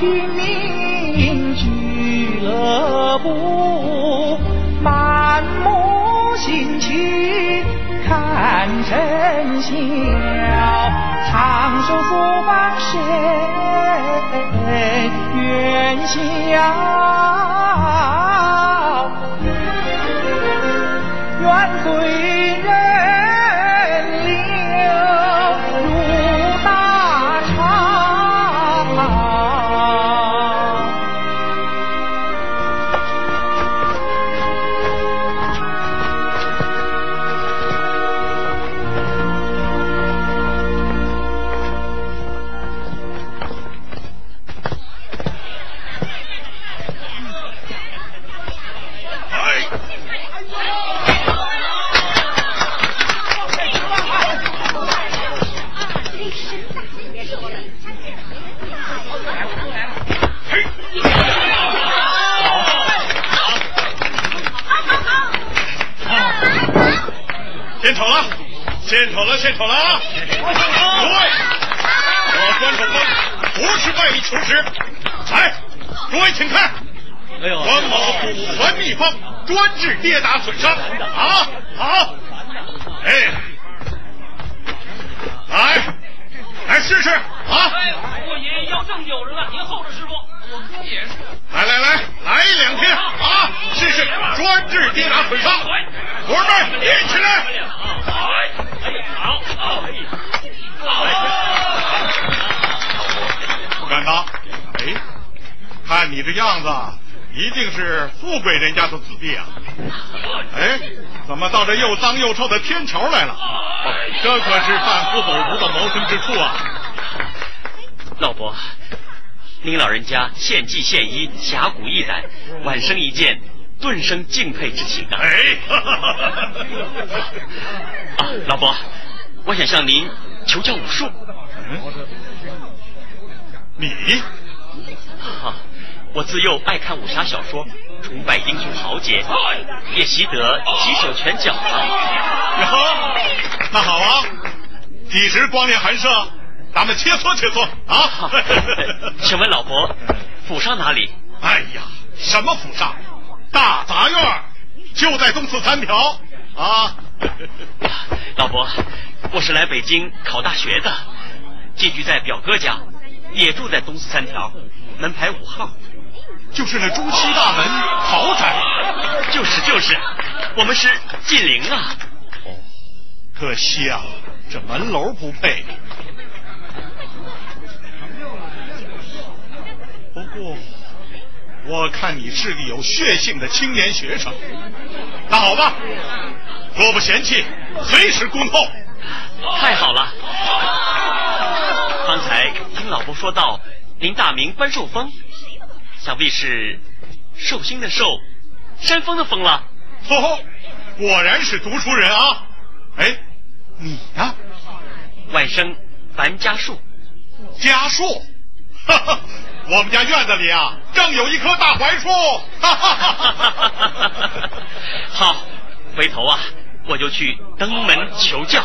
军民俱乐部，满目新奇看生肖，长寿福报谁愿享？献丑了，献丑了，啊！各位，我关守风不是卖艺求实。来，诸位请看，关某祖传秘方，专治跌打损伤。啊，好，哎，来，来试试啊！我爷爷要正有人了，您候着师傅。我哥也是。来来来，来两天啊！试试专治跌打损伤。伙儿们，一起来！哎，好，好，不敢当。哎，看你这样子，一定是富贵人家的子弟啊！哎，怎么到这又脏又臭的天桥来了？这可是贩夫走卒的谋生之处啊！老伯，您老人家献计献医，侠骨义胆，晚生一见，顿生敬佩之情啊！哎，啊，老伯，我想向您求教武术。嗯，你哈、我自幼爱看武侠小说，崇拜英雄豪杰，也习得几手拳脚啊。哟，那好啊，几时光临寒舍，咱们切磋切磋啊！请问老伯，府上哪里？哎呀，什么府上？大杂院就在东四三条啊！老伯，我是来北京考大学的，寄居在表哥家，也住在东四三条，门牌五号。就是那朱漆大门豪宅。就是就是，我们是近邻啊。哦，可惜啊，这门楼不配。不过，我看你是个有血性的青年学生。那好吧，若不嫌弃，随时恭候。太好了！刚才听老伯说到，您大名关寿峰，想必是寿星的寿，山峰的峰了。哦，果然是读书人啊！哎，你呢？外甥樊家树，家树，哈哈，我们家院子里啊，正有一棵大槐树。哈哈哈哈哈！好，回头啊，我就去登门求教。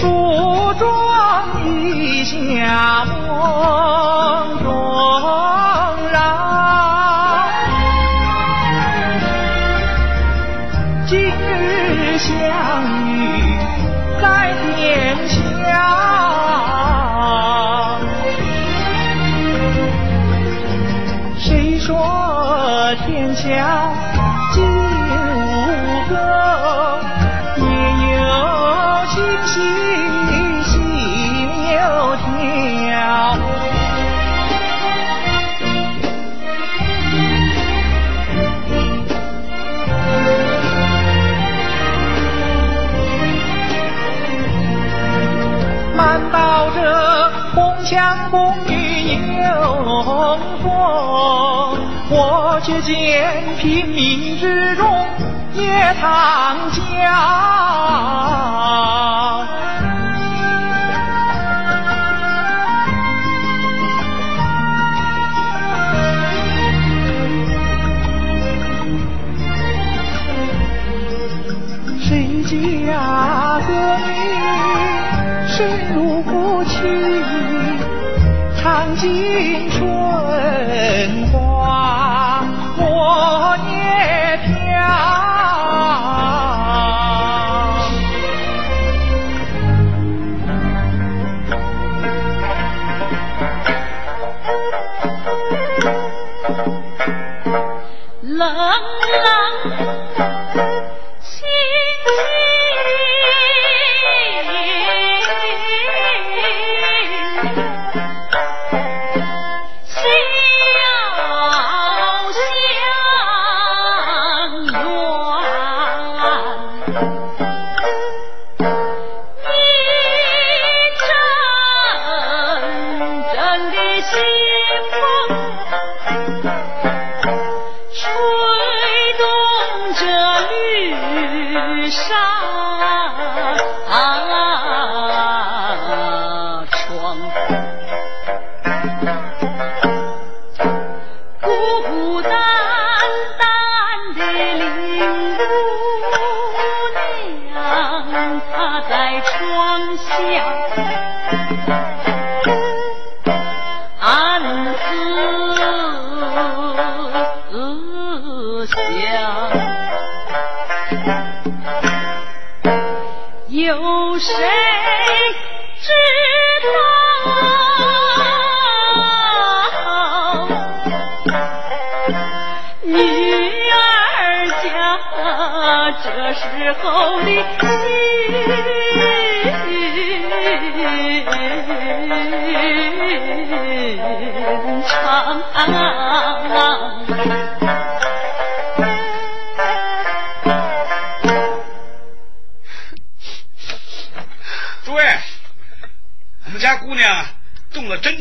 梳妆一下桥却见平民之中也躺家。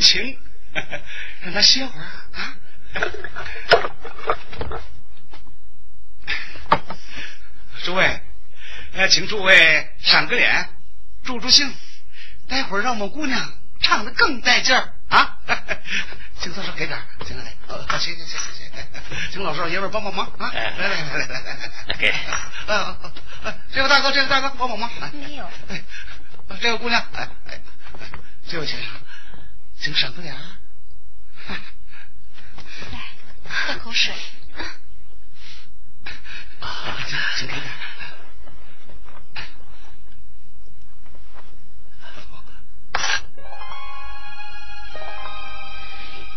情，让他歇会儿啊。诸位，呃，请诸位赏个脸，助助兴，待会儿让我们姑娘唱的更带劲儿啊！请左手给点儿，行了，来，呃行行行行行，请老少爷们儿帮帮忙啊！来来来来来来来，给啊啊啊！这位大哥，这位大哥帮帮忙，来没有，哎，这位姑娘，哎哎，哎这位先生，请赏个脸儿。来喝口水。啊，请请给点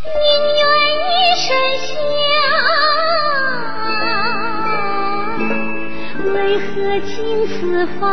一身香，为何竟此番？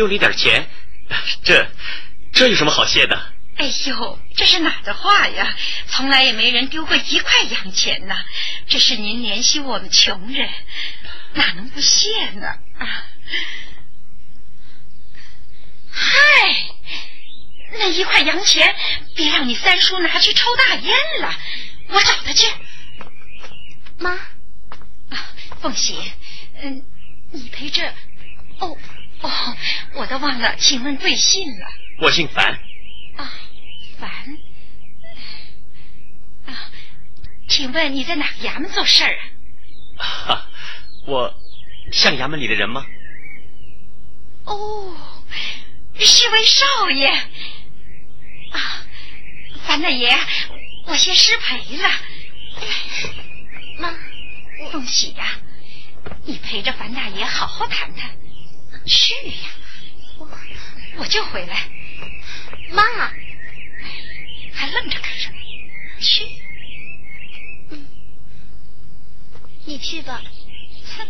丢你点钱，这这有什么好谢的？哎呦，这是哪的话呀？从来也没人丢过一块洋钱呐。这是您怜惜我们穷人，哪能不谢呢？啊！嗨，那一块洋钱，别让你三叔拿去抽大烟了，我找他去。妈，啊，凤喜，嗯，你陪着。哦哦，我都忘了，请问贵姓了？我姓樊，啊，樊。啊，请问你在哪个衙门做事儿啊？哈，我像衙门里的人吗？哦，是位少爷。啊，樊大爷，我先失陪了。妈，凤喜呀、你陪着樊大爷好好谈谈。去呀，我我就回来。妈，还愣着干什么？去。嗯，你去吧。哼。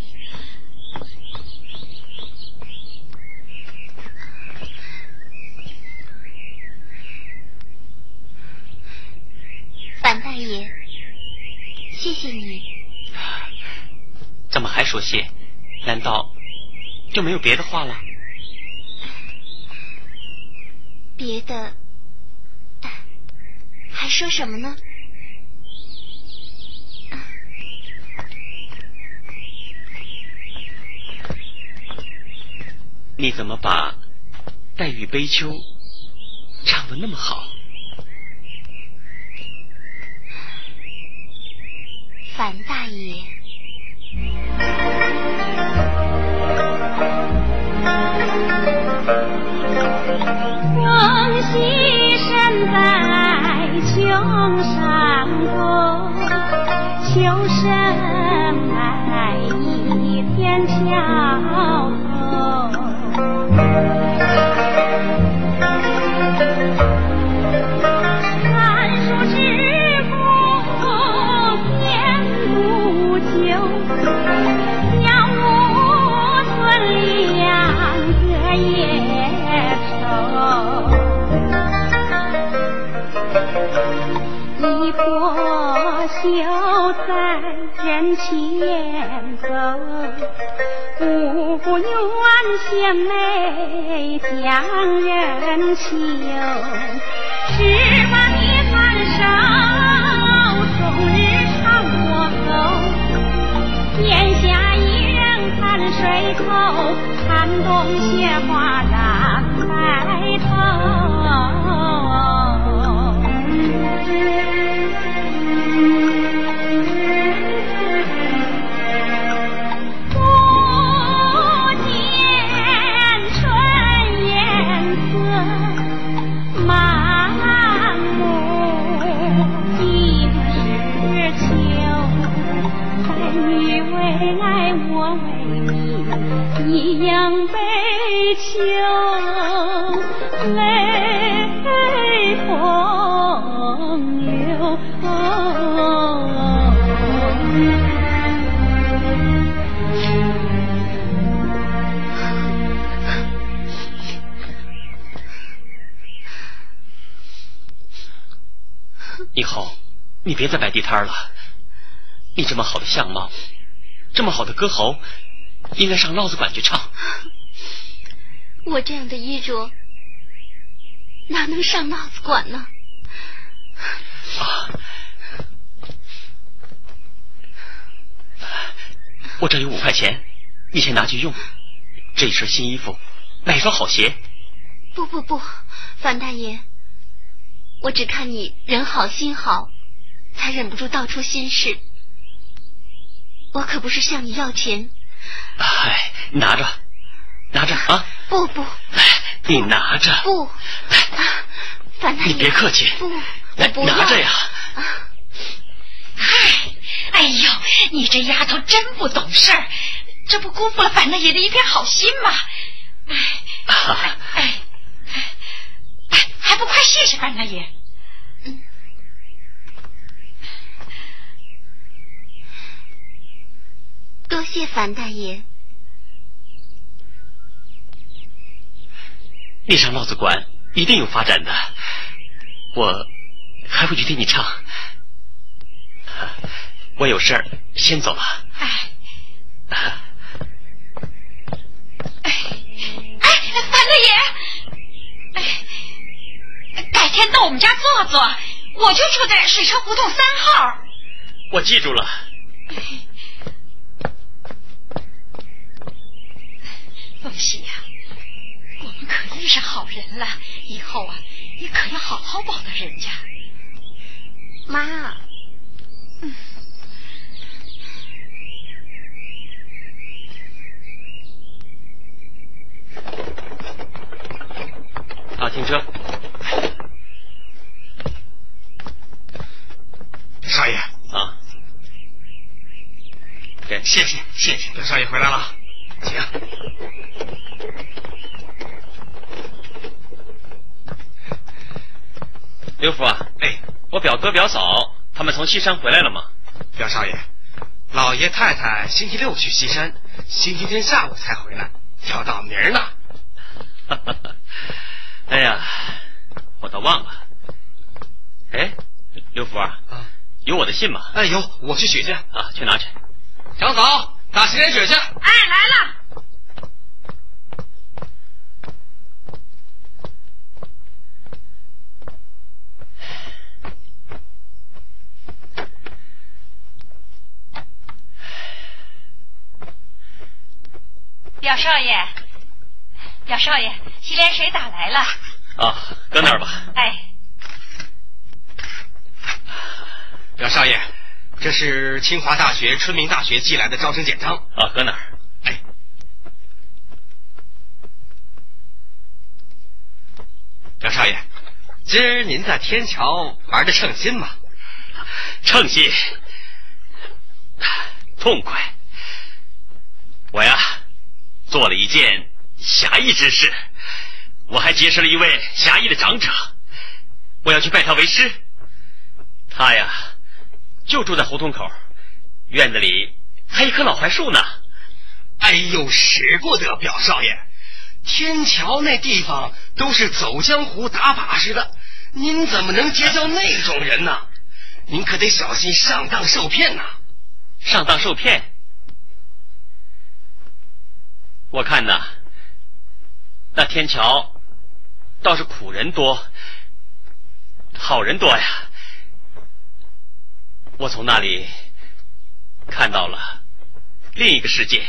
樊大爷，谢谢你。怎么还说谢？难道就没有别的话了？别的，还说什么呢？你怎么把《黛玉悲秋》唱的那么好？樊大爷。风息身在琼山头，秋生来一片桥头。就在人前走，不愿献媚将人求。十八年寒手，终日唱过后。天下一人看水头，寒冬雪花染白头。秋，泪风流。以后你别再摆地摊了。你这么好的相貌，这么好的歌喉，应该上老子馆去唱。我这样的衣着，哪能上帽子馆呢？啊！我这有五块钱，你先拿去用。这一身新衣服，买一双好鞋。不不不，樊大爷，我只看你人好心好，才忍不住道出心事。我可不是向你要钱。哎，拿着，拿着啊！不不，你拿着。不，樊大爷，你别客气。不，来不拿着呀。哎，哎呦，你这丫头真不懂事儿，这不辜负了樊大爷的一片好心吗？哎，哎，哎，哎，还不快谢谢樊大爷？嗯。多谢樊大爷。你上帽子馆一定有发展的，我还会去听你唱。我有事儿先走了。哎，哎，哎，樊大爷，哎，改天到我们家坐坐，我就住在水车胡同三号。我记住了。凤喜呀，我们可遇上好人了，以后啊，你可要好好报答人家。妈，嗯。好，停车。少爷啊，给谢谢谢谢，表少爷回来了，请。刘福啊，哎，我表哥表嫂他们从西山回来了吗？表少爷，老爷太太星期六去西山，星期天下午才回来，要到明儿呢。哎呀，我都忘了。哎，刘福啊，啊，有我的信吗？哎有，我去取去。啊，去拿去。长嫂，打洗脸水去。哎，来了。表少爷，表少爷，洗脸水打来了。啊，搁那儿吧。哎，表少爷，这是清华大学、春明大学寄来的招生简章。啊，搁那儿。哎，表少爷，今儿您在天桥玩的称心吗？称心，痛快。我呀，做了一件侠义之事，我还结识了一位侠义的长者，我要去拜他为师。他呀，就住在胡同口，院子里还一棵老槐树呢。哎呦，使不得，表少爷，天桥那地方都是走江湖、打把式的，您怎么能结交那种人呢？您可得小心上当受骗呐！上当受骗。我看呐，那天桥倒是苦人多，好人多呀。我从那里看到了另一个世界。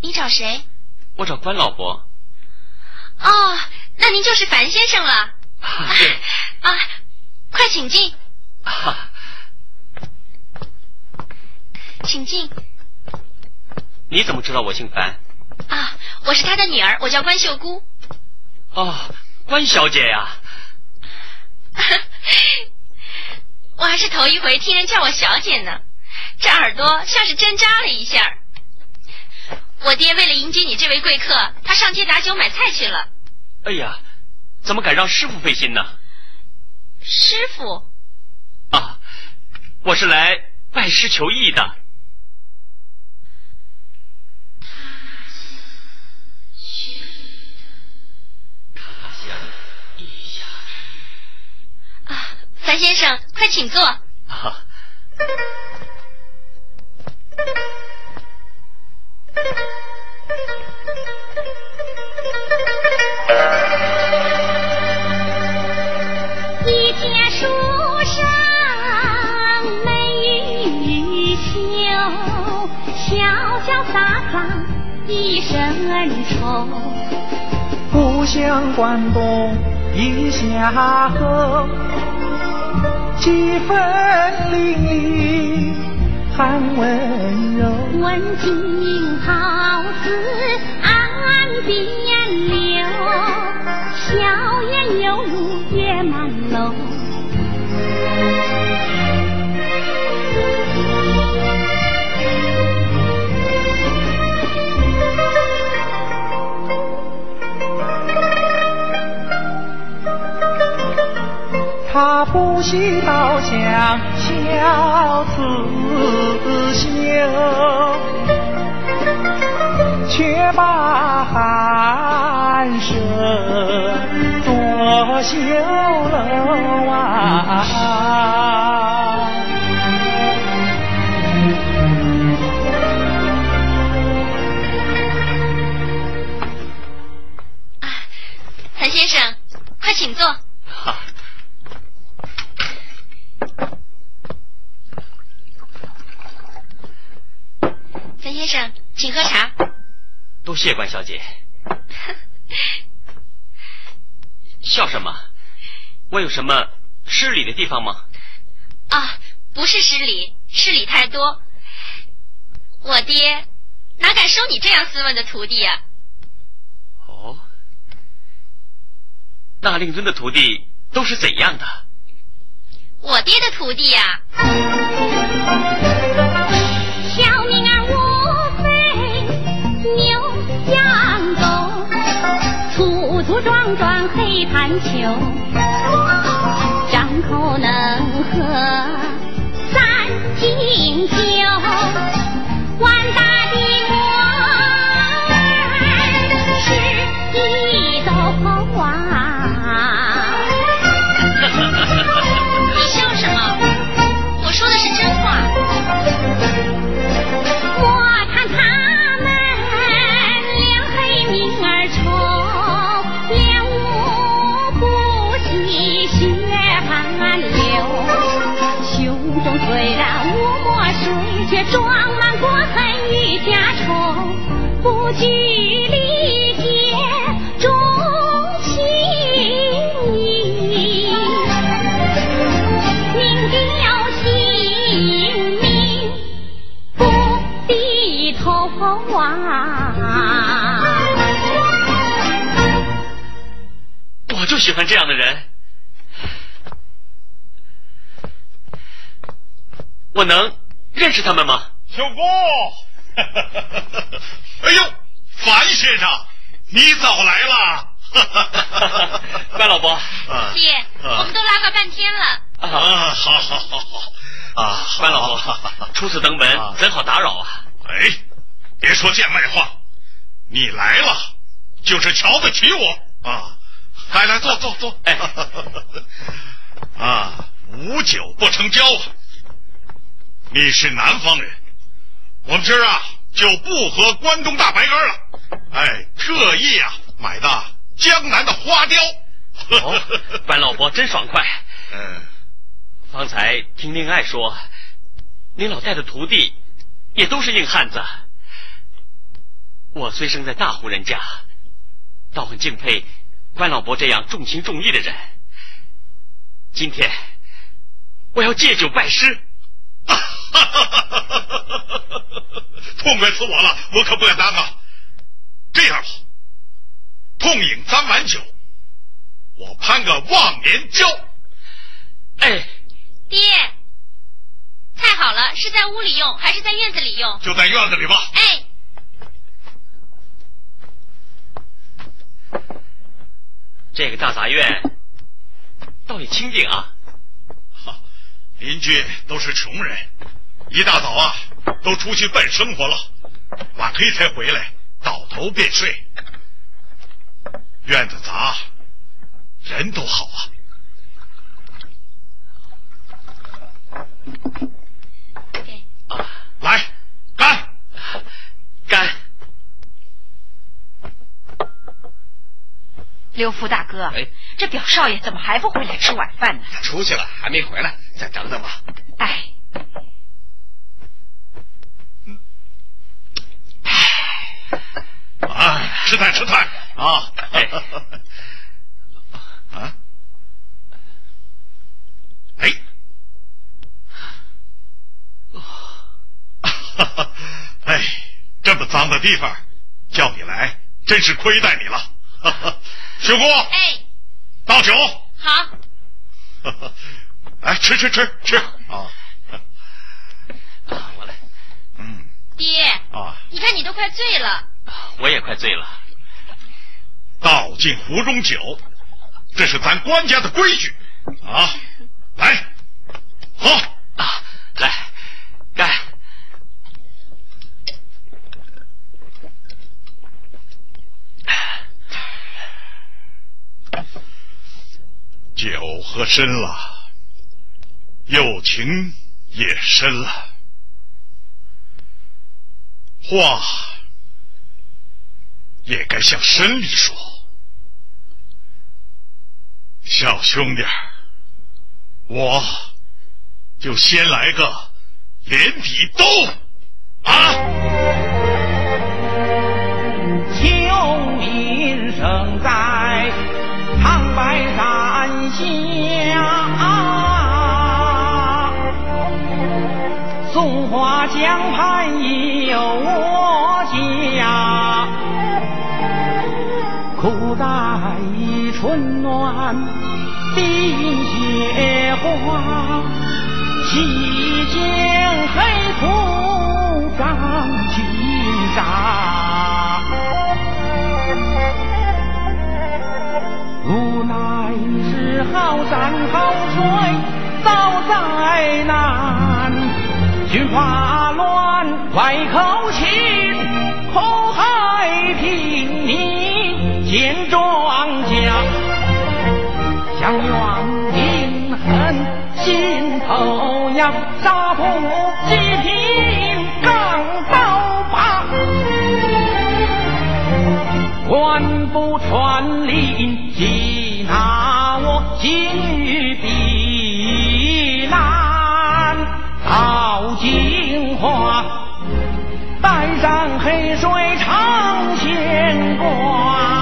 你找谁？我找关老伯。哦，那您就是樊先生了。啊对啊，快请进，啊，请进。你怎么知道我姓樊？啊，我是他的女儿，我叫关秀姑。哦，关小姐呀。我还是头一回听人叫我小姐呢，这耳朵像是针扎了一下。我爹为了迎接你这位贵客，他上街打酒买菜去了。哎呀，怎么敢让师傅费心呢？师傅，啊，我是来拜师求艺的。啊，樊先生，快请坐。啊，一见书生眉宇秀，潇潇洒洒一身愁。故乡关东一下河，几分离。含温柔。问尽好似岸边柳，笑颜犹如月满楼。他不惜刀枪小刺绣，却把寒舍作绣楼啊。谢关小姐。笑什么？我有什么失礼的地方吗？啊，不是失礼，失礼太多。我爹哪敢收你这样斯文的徒弟呀？哦，那令尊的徒弟都是怎样的？我爹的徒弟呀，小一盘球，张口能喝三斤酒，万就喜欢这样的人。我能认识他们吗？小姑，哎呦，樊先生，你早来了。关老伯，啊爹，我们都拉个半天了。啊，好好好好啊，关老伯，初次登门啊，怎好打扰啊？哎，别说见外话，你来了就是瞧得起我啊！来来，坐坐坐。哎 啊，无酒不成交啊！你是南方人，我们今儿啊就不喝关东大白干了，哎，特意啊买的江南的花雕。哦，关老伯真爽快。嗯，方才听令爱说，您老带的徒弟也都是硬汉子。我虽生在大户人家，倒很敬佩关老伯这样重情重义的人。今天我要借酒拜师。痛快死我了，我可不敢当啊！这样吧，痛饮三碗酒，我攀个忘年交。哎，爹，菜好了，是在屋里用还是在院子里用？就在院子里吧。哎，这个大杂院倒也清静啊。哈，邻居都是穷人，一大早啊都出去奔生活了，晚黑才回来，倒头便睡。院子杂，人都好啊。给啊，来，干！干！刘福大哥，哎这表少爷怎么还不回来吃晚饭呢？他出去了，还没回来，再等等吧。哎，哎啊，吃菜吃菜啊！哎 啊！哎，哎，这么脏的地方，叫你来真是亏待你了。学姑，哎，倒酒。好，来，吃吃吃吃啊！啊，我来，嗯爹，啊，你看你都快醉了。我也快醉了。倒进壶中酒，这是咱官家的规矩啊！来，喝。啊，来，干！酒喝深了，友情也深了，话也该向深里说。小兄弟，我就先来个连底兜啊！江畔有我家，苦待春暖冰雪化，西京黑土长军扎。无奈是好山好水遭灾难，军阀乱，外寇侵，祸害平民见庄稼，想怨民恨心头痒，杀富济贫刚刀疤。官不传令，缉拿我金玉避黑水长牵挂。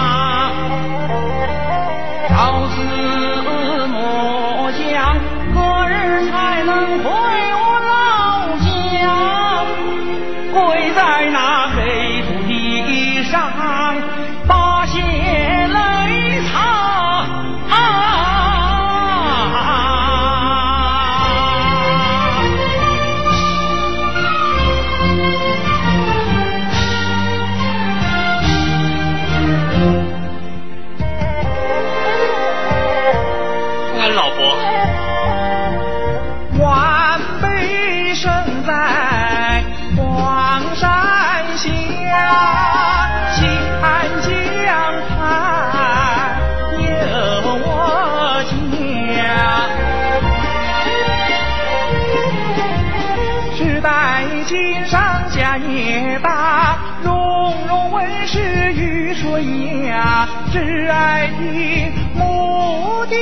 挚爱的牧地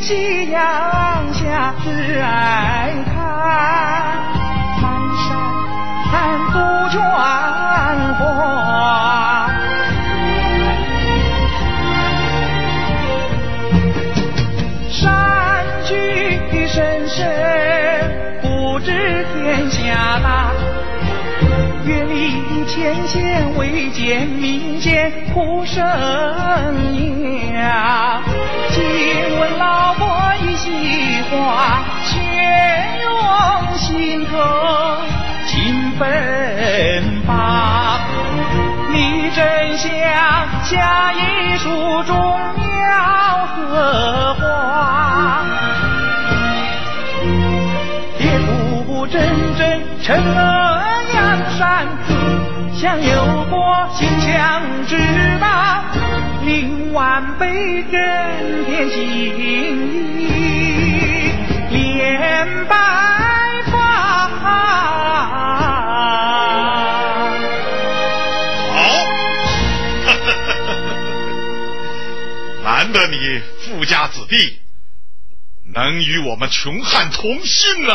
夕阳下，挚爱看满山杜鹃花。山居深深，不知天下大。前线，未见民间哭声呀。请问老伯一席话，且用心头尽分吧。你真像下一树中苗和花。铁骨铮铮沉了，像有过心墙之大，令晚辈更添心意，连白发。好，难得你富家子弟能与我们穷汉同心了、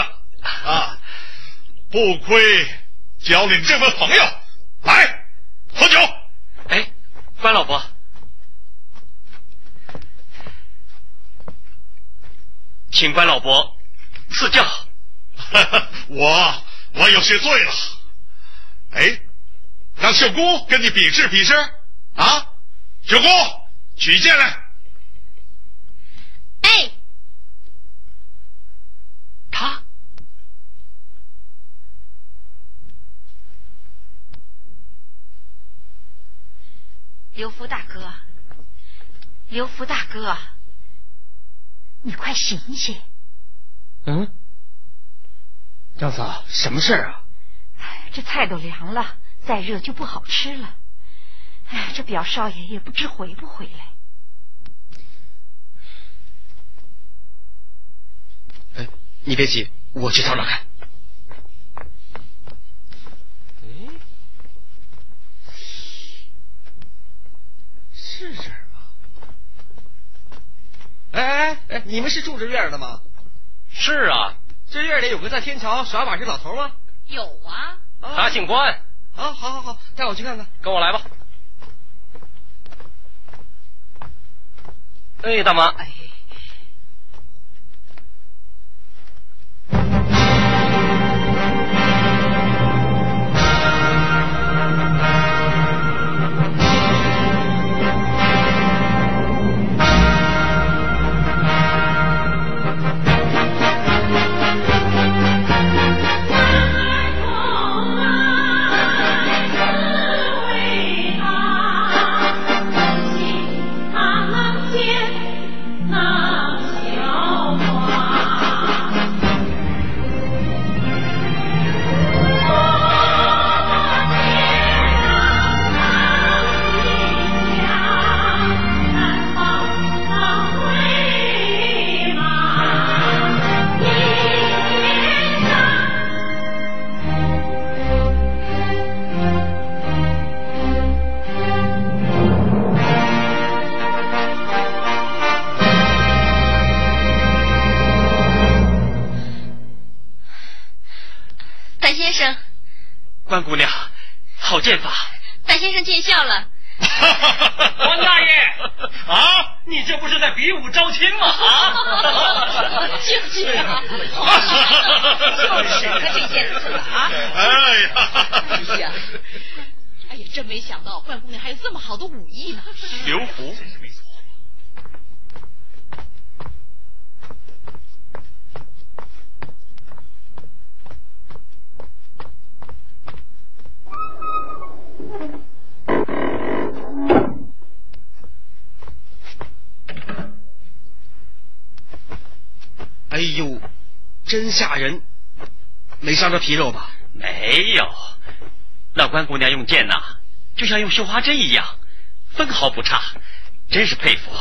啊！不亏交你这位朋友，来喝酒。哎，关老伯，请关老伯赐教。我我有些醉了。哎，让秀姑跟你比试比试啊！秀姑，举剑来。哎，他刘福大哥，刘福大哥，你快醒醒！嗯，张嫂，什么事儿啊？哎这菜都凉了，再热就不好吃了。哎，这表少爷也不知回不回来。哎，你别急，我去找找看。哎，是这儿吗？哎哎哎，你们是住这院的吗？是啊，这院里有个在天桥耍把式老头吗？有啊，他姓关。啊，好好好，带我去看看。跟我来吧。哎，大妈。哎。关姑娘，好剑法。范先生见笑了。关大爷 啊，你这不是在比武招亲吗？啊，就是啊，就是可这件事啊。哎呀，哎呀，哎呀，真没想到关姑娘还有这么好的武艺呢。刘福，哎呦，真吓人！没伤着皮肉吧？没有。那关姑娘用剑呐，就像用绣花针一样，分毫不差，真是佩服。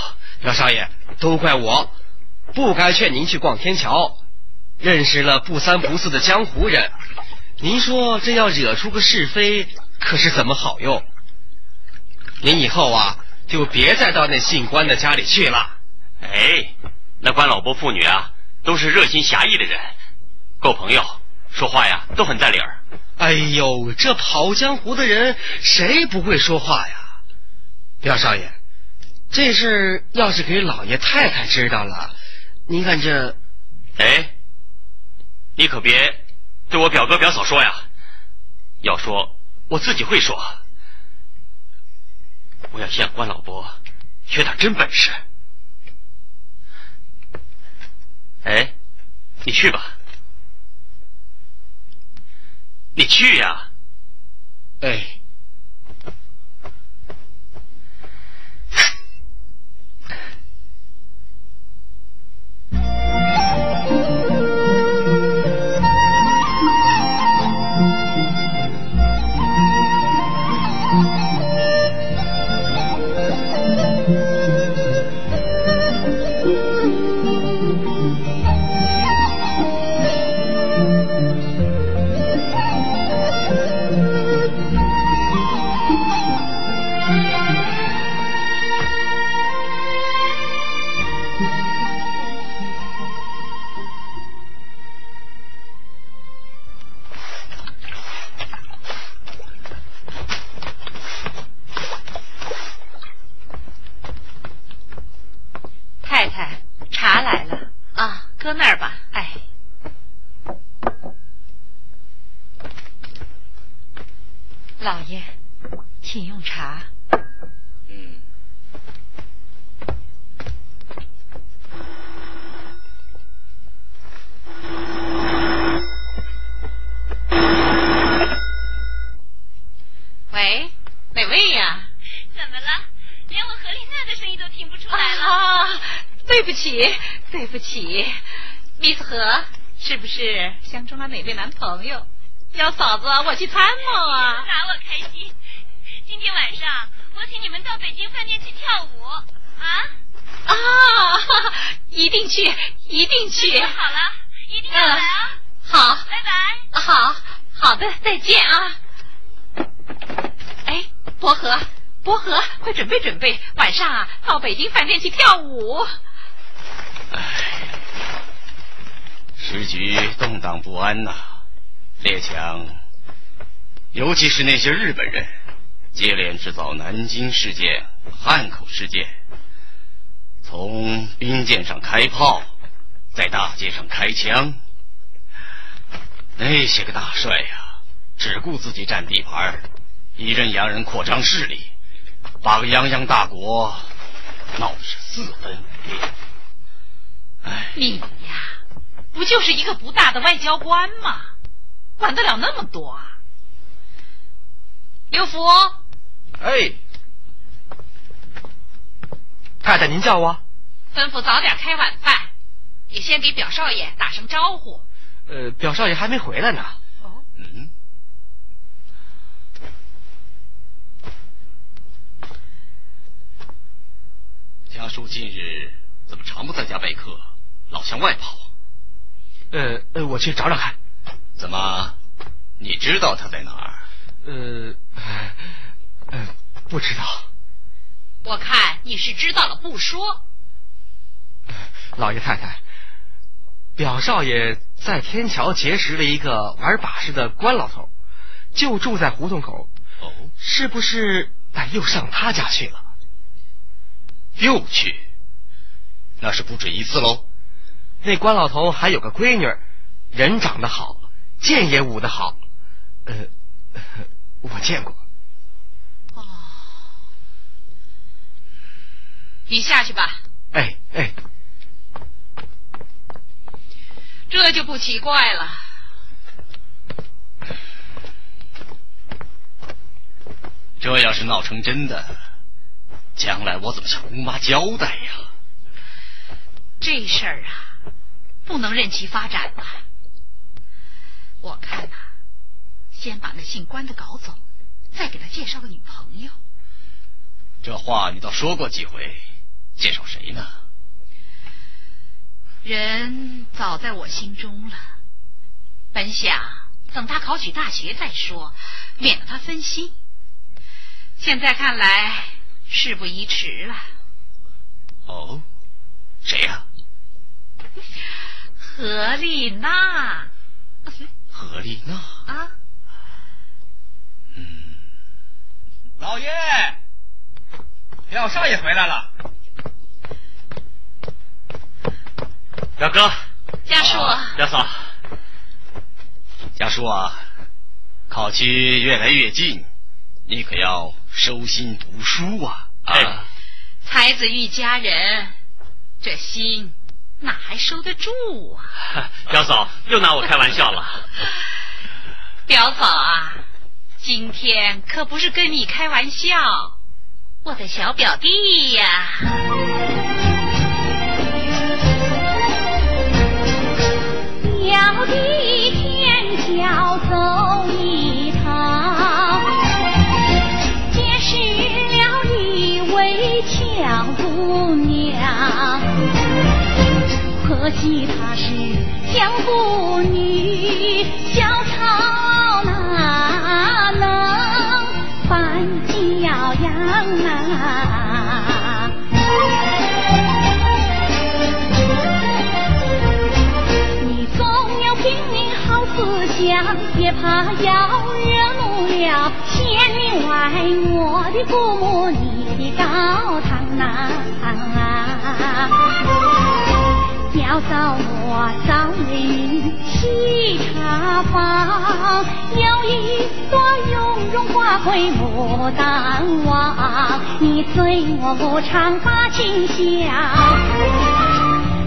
老少爷，都怪我，不该劝您去逛天桥，认识了不三不四的江湖人。您说这要惹出个是非，可是怎么好用？您以后啊，就别再到那姓关的家里去了。哎，那关老伯父女啊，都是热心侠义的人，够朋友，说话呀都很在理儿。哎呦，这跑江湖的人谁不会说话呀？表少爷，这事要是给老爷太太知道了，您看这……哎，你可别对我表哥表嫂说呀，要说我自己会说。我要向关老伯学点真本事。哎，你去吧，你去呀！哎，起，对不起，Miss 何，是不是相中了哪位男朋友？要嫂子我去参谋啊！拿我开心。今天晚上我请你们到北京饭店去跳舞啊！啊，一定去，一定去。好了，一定要来啊！好，拜拜。好，好的，再见啊！哎，薄荷，薄荷，快准备准备，晚上啊到北京饭店去跳舞。哎，时局动荡不安呐，列强，尤其是那些日本人，接连制造南京事件、汉口事件，从兵舰上开炮，在大街上开枪，那些个大帅呀，只顾自己占地盘，一任洋人扩张势力，把个泱泱大国闹得是四分五裂。哎，你呀，不就是一个不大的外交官吗？管得了那么多啊？刘福，哎，太太您叫我？吩咐早点开晚饭，也先给表少爷打声招呼。呃，表少爷还没回来呢。哦，嗯，家叔近日怎么常不在家备课，老向外跑？呃呃，我去找找看。怎么，你知道他在哪儿？呃，呃，不知道。我看你是知道了不说。老爷太太，表少爷在天桥结识了一个玩把式的官老头，就住在胡同口。哦，是不是哎又上他家去了？又去？那是不止一次喽。那关老头还有个闺女，人长得好，剑也舞得好。呃，我见过。哦，你下去吧。哎哎，这就不奇怪了。这要是闹成真的，将来我怎么向姑妈交代呀？这事儿啊，不能任其发展了。我看呐、先把那姓关的搞走，再给他介绍个女朋友。这话你倒说过几回，介绍谁呢？人早在我心中了，本想等他考取大学再说，免得他分心。现在看来，事不宜迟了。哦，谁呀、何丽娜。何丽娜。啊，嗯，老爷，表少爷回来了。表哥，家叔，表嫂，家叔啊，考期越来越近，你可要收心读书啊！哎啊，才子遇佳人，这心哪还收得住啊？表嫂又拿我开玩笑了。表嫂啊，今天可不是跟你开玩笑，我的小表弟呀。表弟天桥走可惜她是江湖女，小草哪能伴骄阳啊？你总有拼命好思想，别怕要惹怒了千里外我的父母，你的高堂呐、要找我找美云沏茶坊，有一朵雍容华贵牡丹王，你醉我唱把琴响。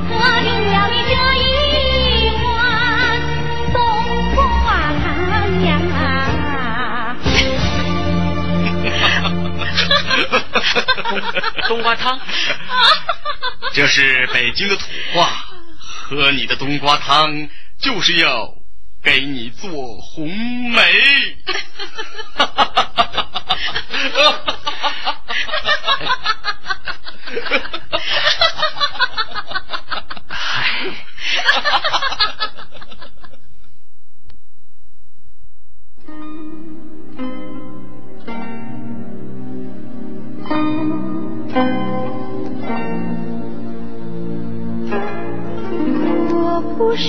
喝定了你这一碗冬瓜汤呀！冬冬瓜汤，这是北京的土话，喝你的冬瓜汤就是要给你做红梅。我不是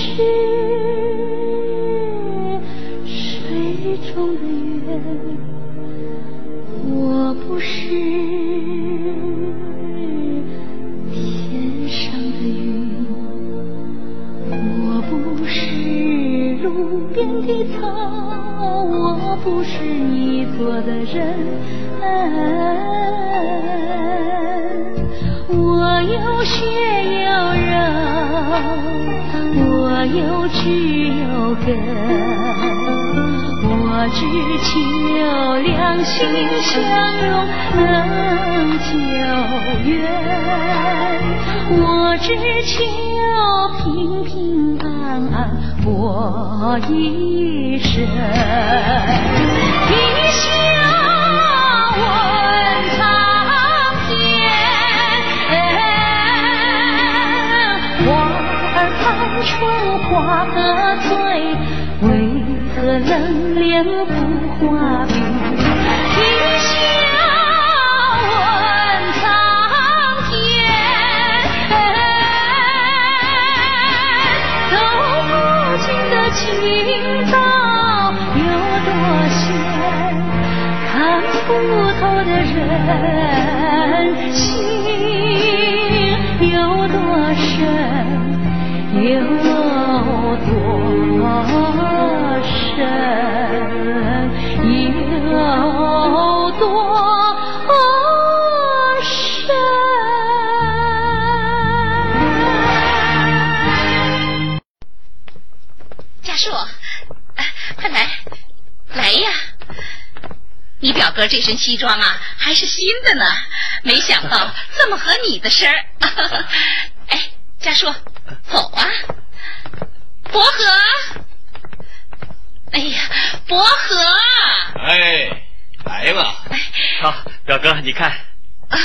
水中的月，我不是天上的云，我不是路边的草，我不是你做的人。我有血有肉，有枝有根，我只求两心相拥能久远，我只求平平安安过一生。春花得醉，为何冷脸不画饼？一笑问苍天，走不尽的情道有多险，看不透的人有多深，有多深。家树，哎快来，来呀！你表哥这身西装啊，还是新的呢，没想到这么合你的身儿。哎，家树，走啊！伯和，哎呀，伯和，哎，来吧。好，表哥，你看，啊，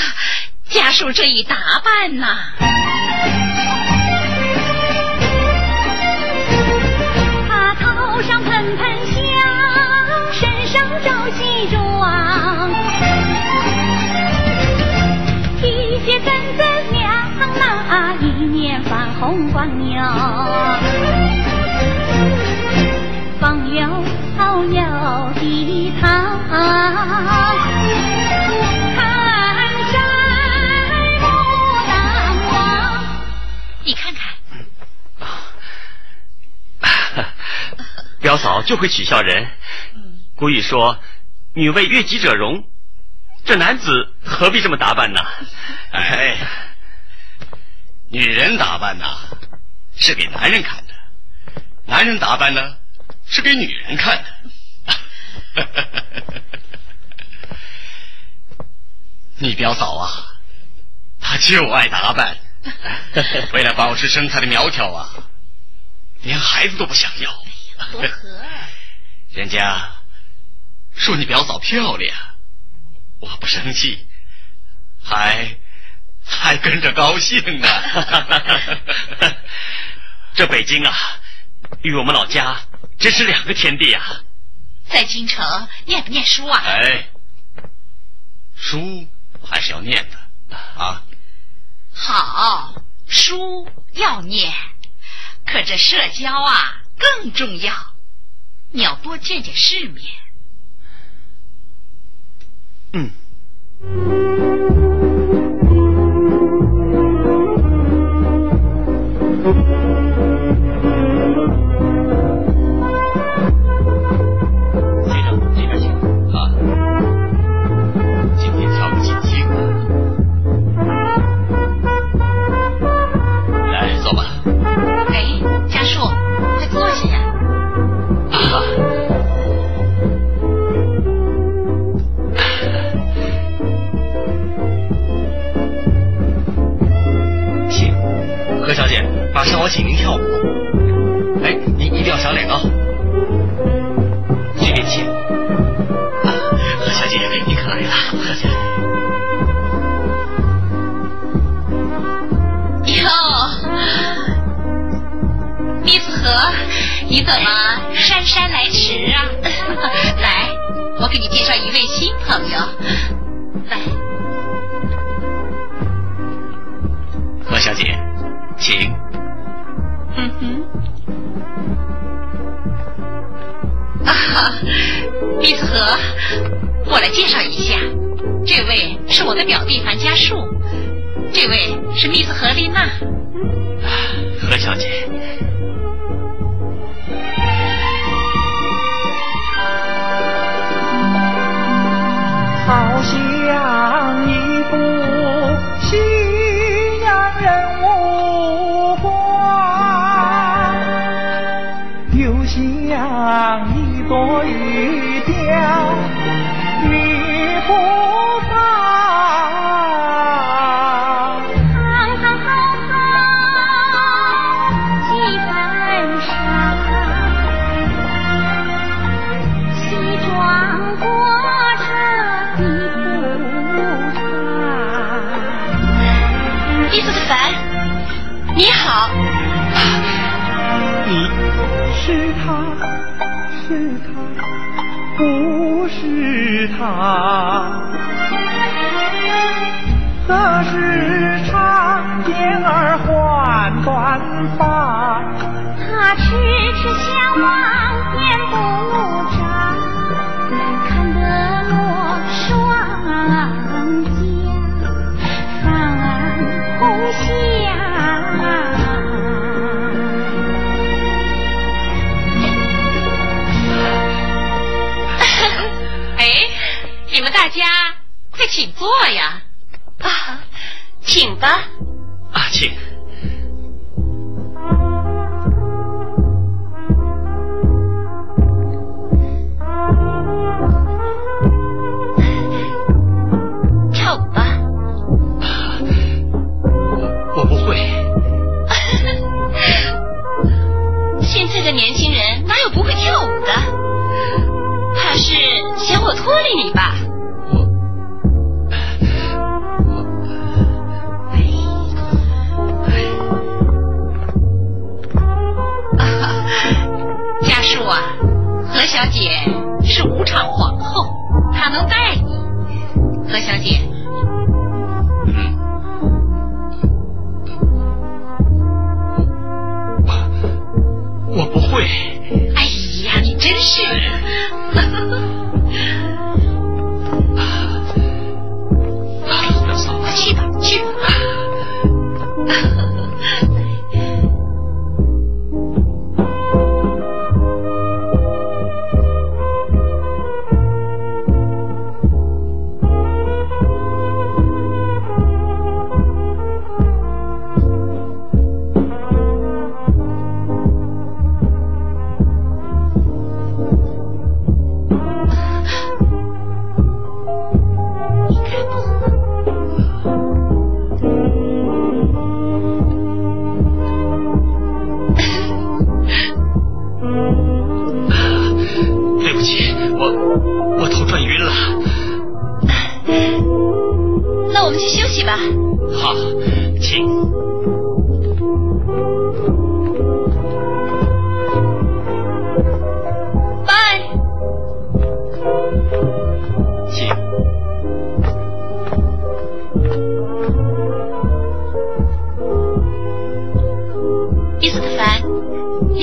家树这一打扮呐，他鸟，放悠悠地躺，看山不当望。你看看，表嫂就会取笑人。古语说：“女为悦己者容。”这男子何必这么打扮呢？哎，女人打扮呐，是给男人看的；男人打扮呢，是给女人看的。你表嫂啊，她就爱打扮，为了保持身材的苗条啊，连孩子都不想要。人家说你表嫂漂亮，我不生气，还还跟着高兴呢。这北京啊，与我们老家真是两个天地啊！在京城念不念书啊？哎，书还是要念的啊。好，书要念，可这社交啊更重要，你要多见见世面。嗯。先何小姐，马上我请您跳舞。哎，您一定要赏脸哦。这边请。啊，何小姐，你可来了，何小姐。哟，李子何，你怎么姗姗来迟啊？来，我给你介绍一位新朋友。来，何小姐，行嗯哼。啊哈密斯河我来介绍一下这位是我的表弟樊家树这位是密斯河丽娜。何小姐。好像请吧。是武场皇后，她能带你。何小姐，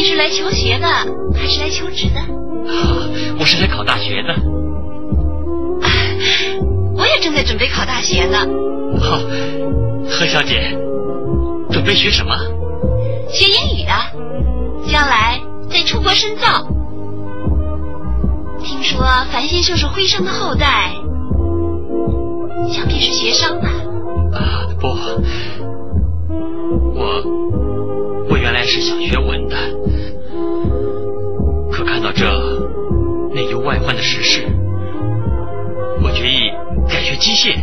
你是来求学的还是来求职的？啊，我是来考大学的。啊我也正在准备考大学呢。好，何小姐，准备学什么？学英语的，将来再出国深造。听说樊先生是徽商的后代，想必是学商吧？啊，不，我我原来是想学文的，这内忧外患的时事，我决意改学机械，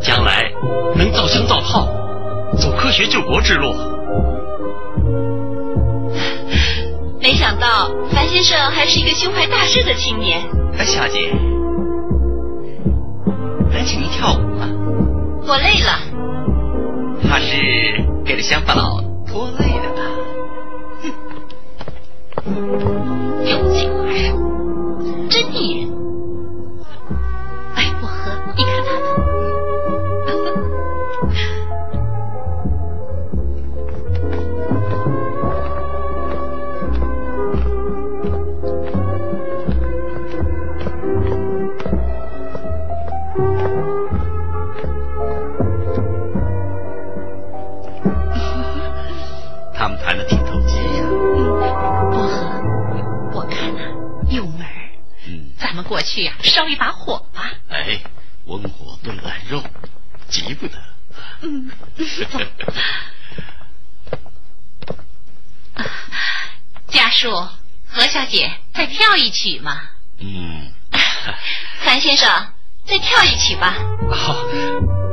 将来能造枪造炮，走科学救国之路。没想到樊先生还是一个胸怀大志的青年。哎，小姐，能请您跳舞吗？我累了。怕是给了乡巴佬拖累了吧？有 去呀、烧一把火吧。哎，文火炖烂肉，急不得。嗯。家树，何小姐，再跳一曲嘛。嗯，樊先生，再跳一曲吧。好，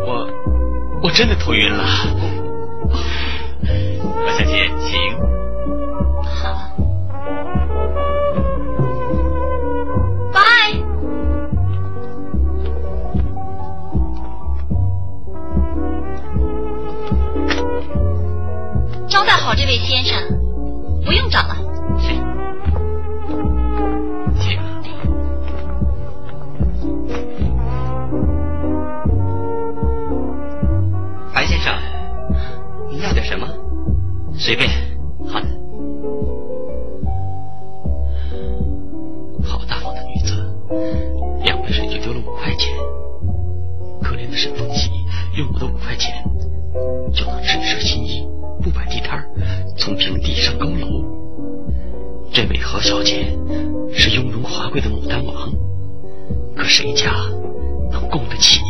我我真的头晕了。何小姐，请。好这位先生，不用找了。请。樊先生，你要点什么？随便。好的。好大方的女子，两杯水就丢了五块钱。可怜的沈凤喜，用我的五块钱，就能只舍心，从平地上高楼。这位何小姐是雍容华贵的牡丹王，可谁家能供得起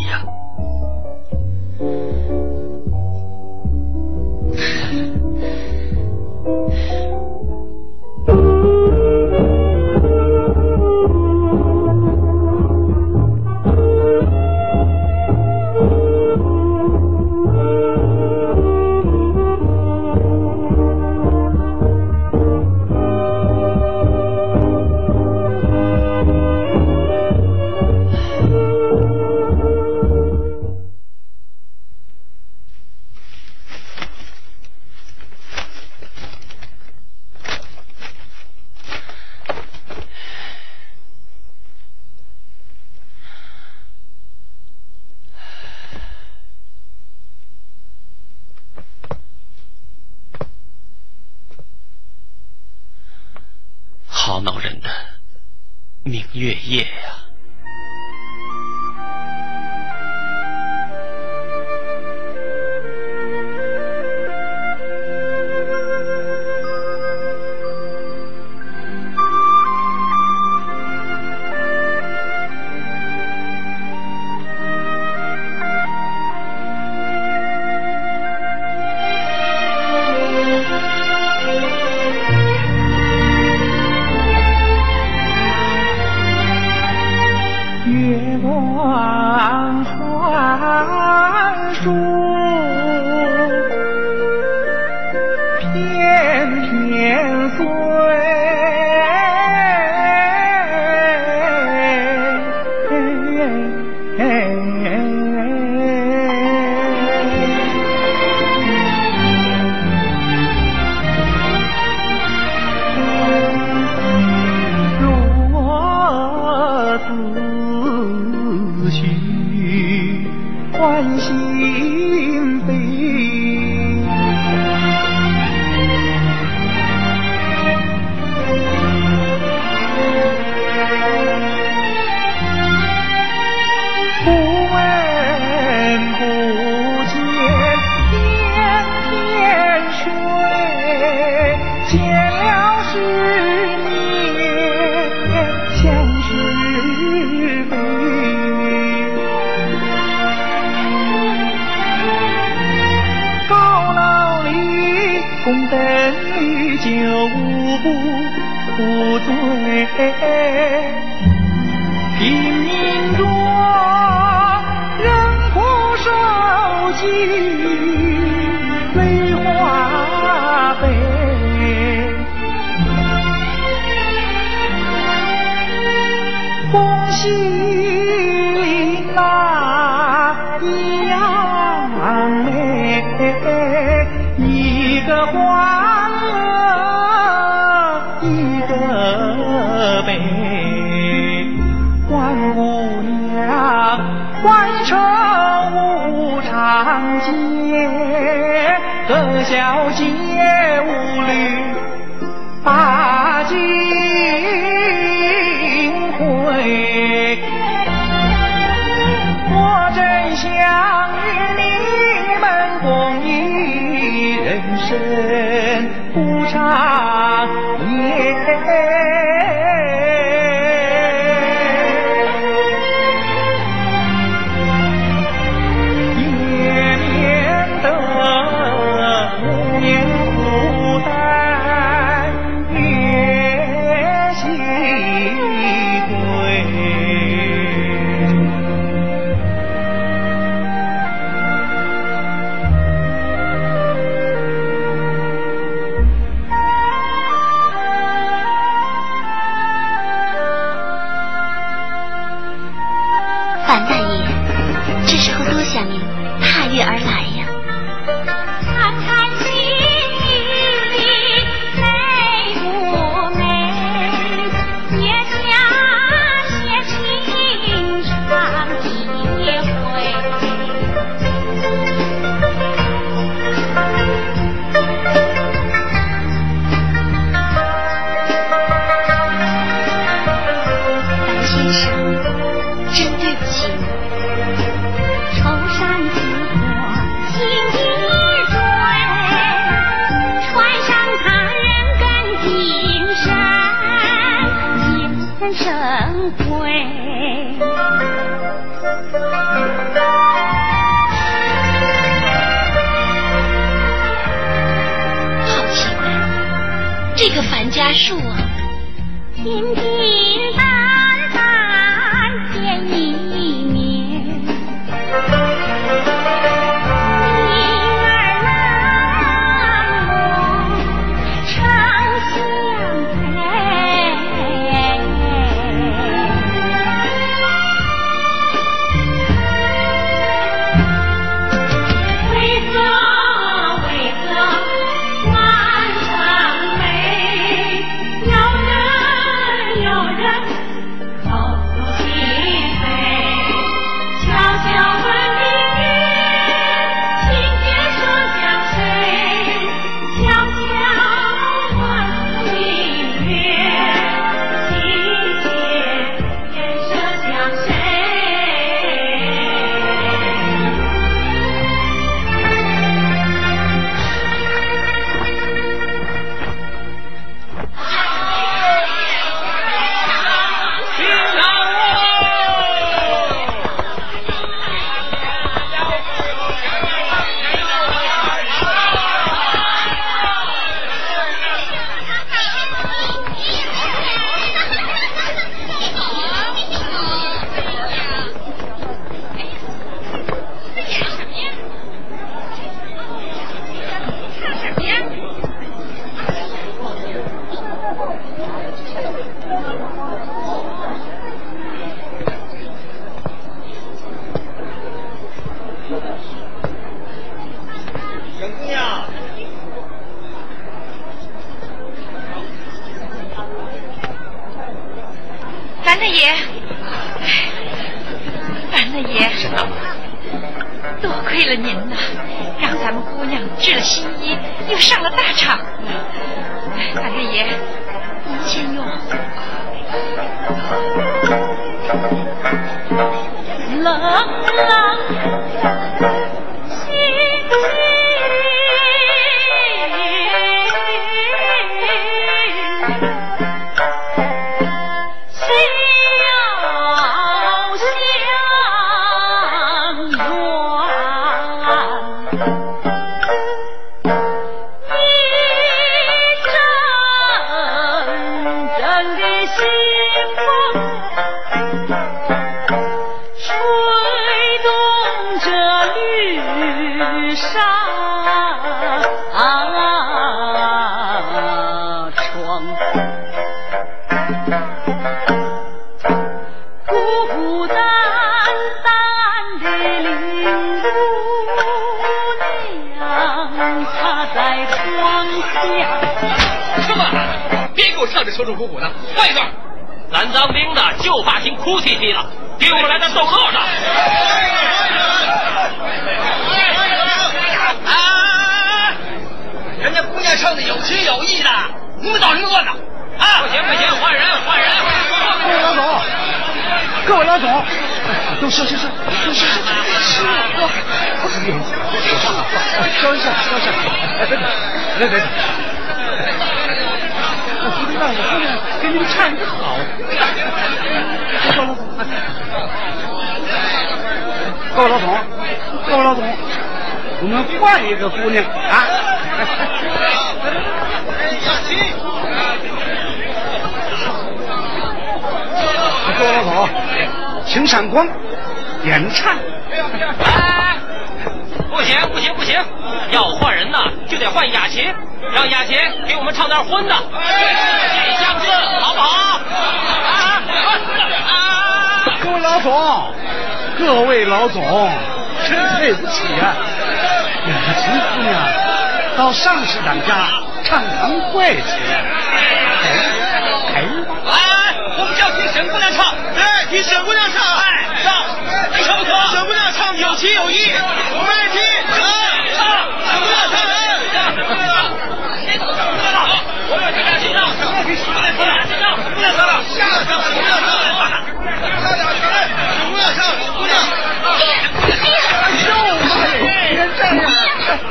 样。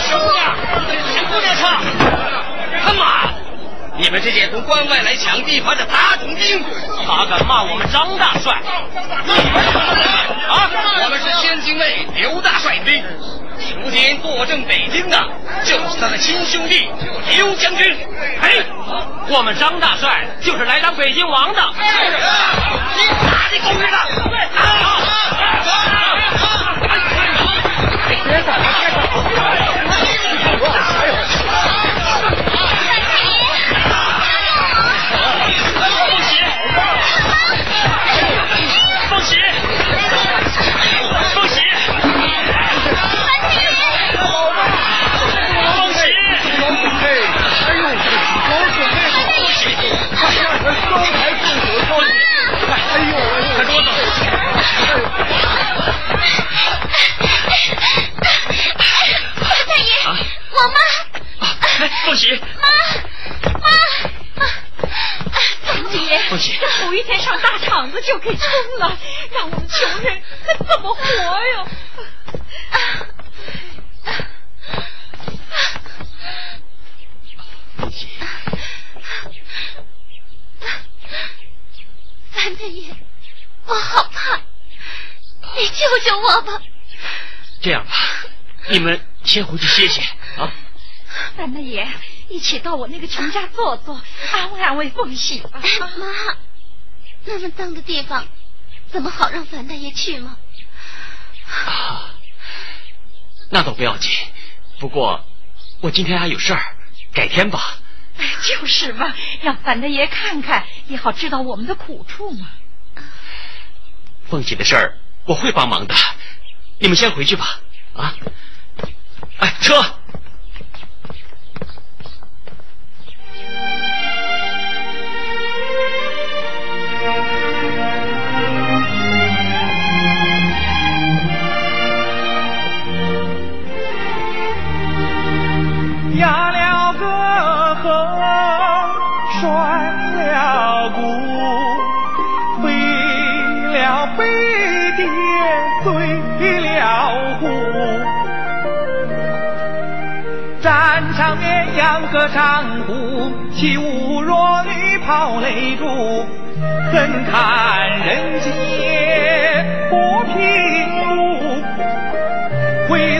沈姑娘，沈姑娘唱，他妈！你们这些从关外来抢地盘的杂种兵，他敢骂我们张大帅？啊！我们是天津卫刘大帅兵，如今坐镇北京的就是他的亲兄弟刘将军。哎，我们张大帅就是来当北京王的。你打你狗日的！别打，别打！凤喜，凤喜，凤喜，哎，哎呦，老准备好，快快招牌动手操你！哎呦，快给我走！我妈，哎，凤喜，妈，妈，妈，范大爷，凤喜。这头一天上大场子就给冲了，让我们穷人可怎么活呀？凤喜，范大爷，我好怕，你救救我吧！这样吧，你们先回去歇歇啊。范大爷，一起到我那个穷家坐坐，安慰安慰凤喜吧。妈，那么脏的地方，怎么好让范大爷去吗？啊，那倒不要紧，不过我今天还有事儿，改天吧。哎，就是嘛，让范大爷看看，也好知道我们的苦处嘛。凤喜的事儿我会帮忙的，你们先回去吧。啊，哎，车。战场绵羊歌唱湖起舞若绿袍泪珠怎堪人间不平路。回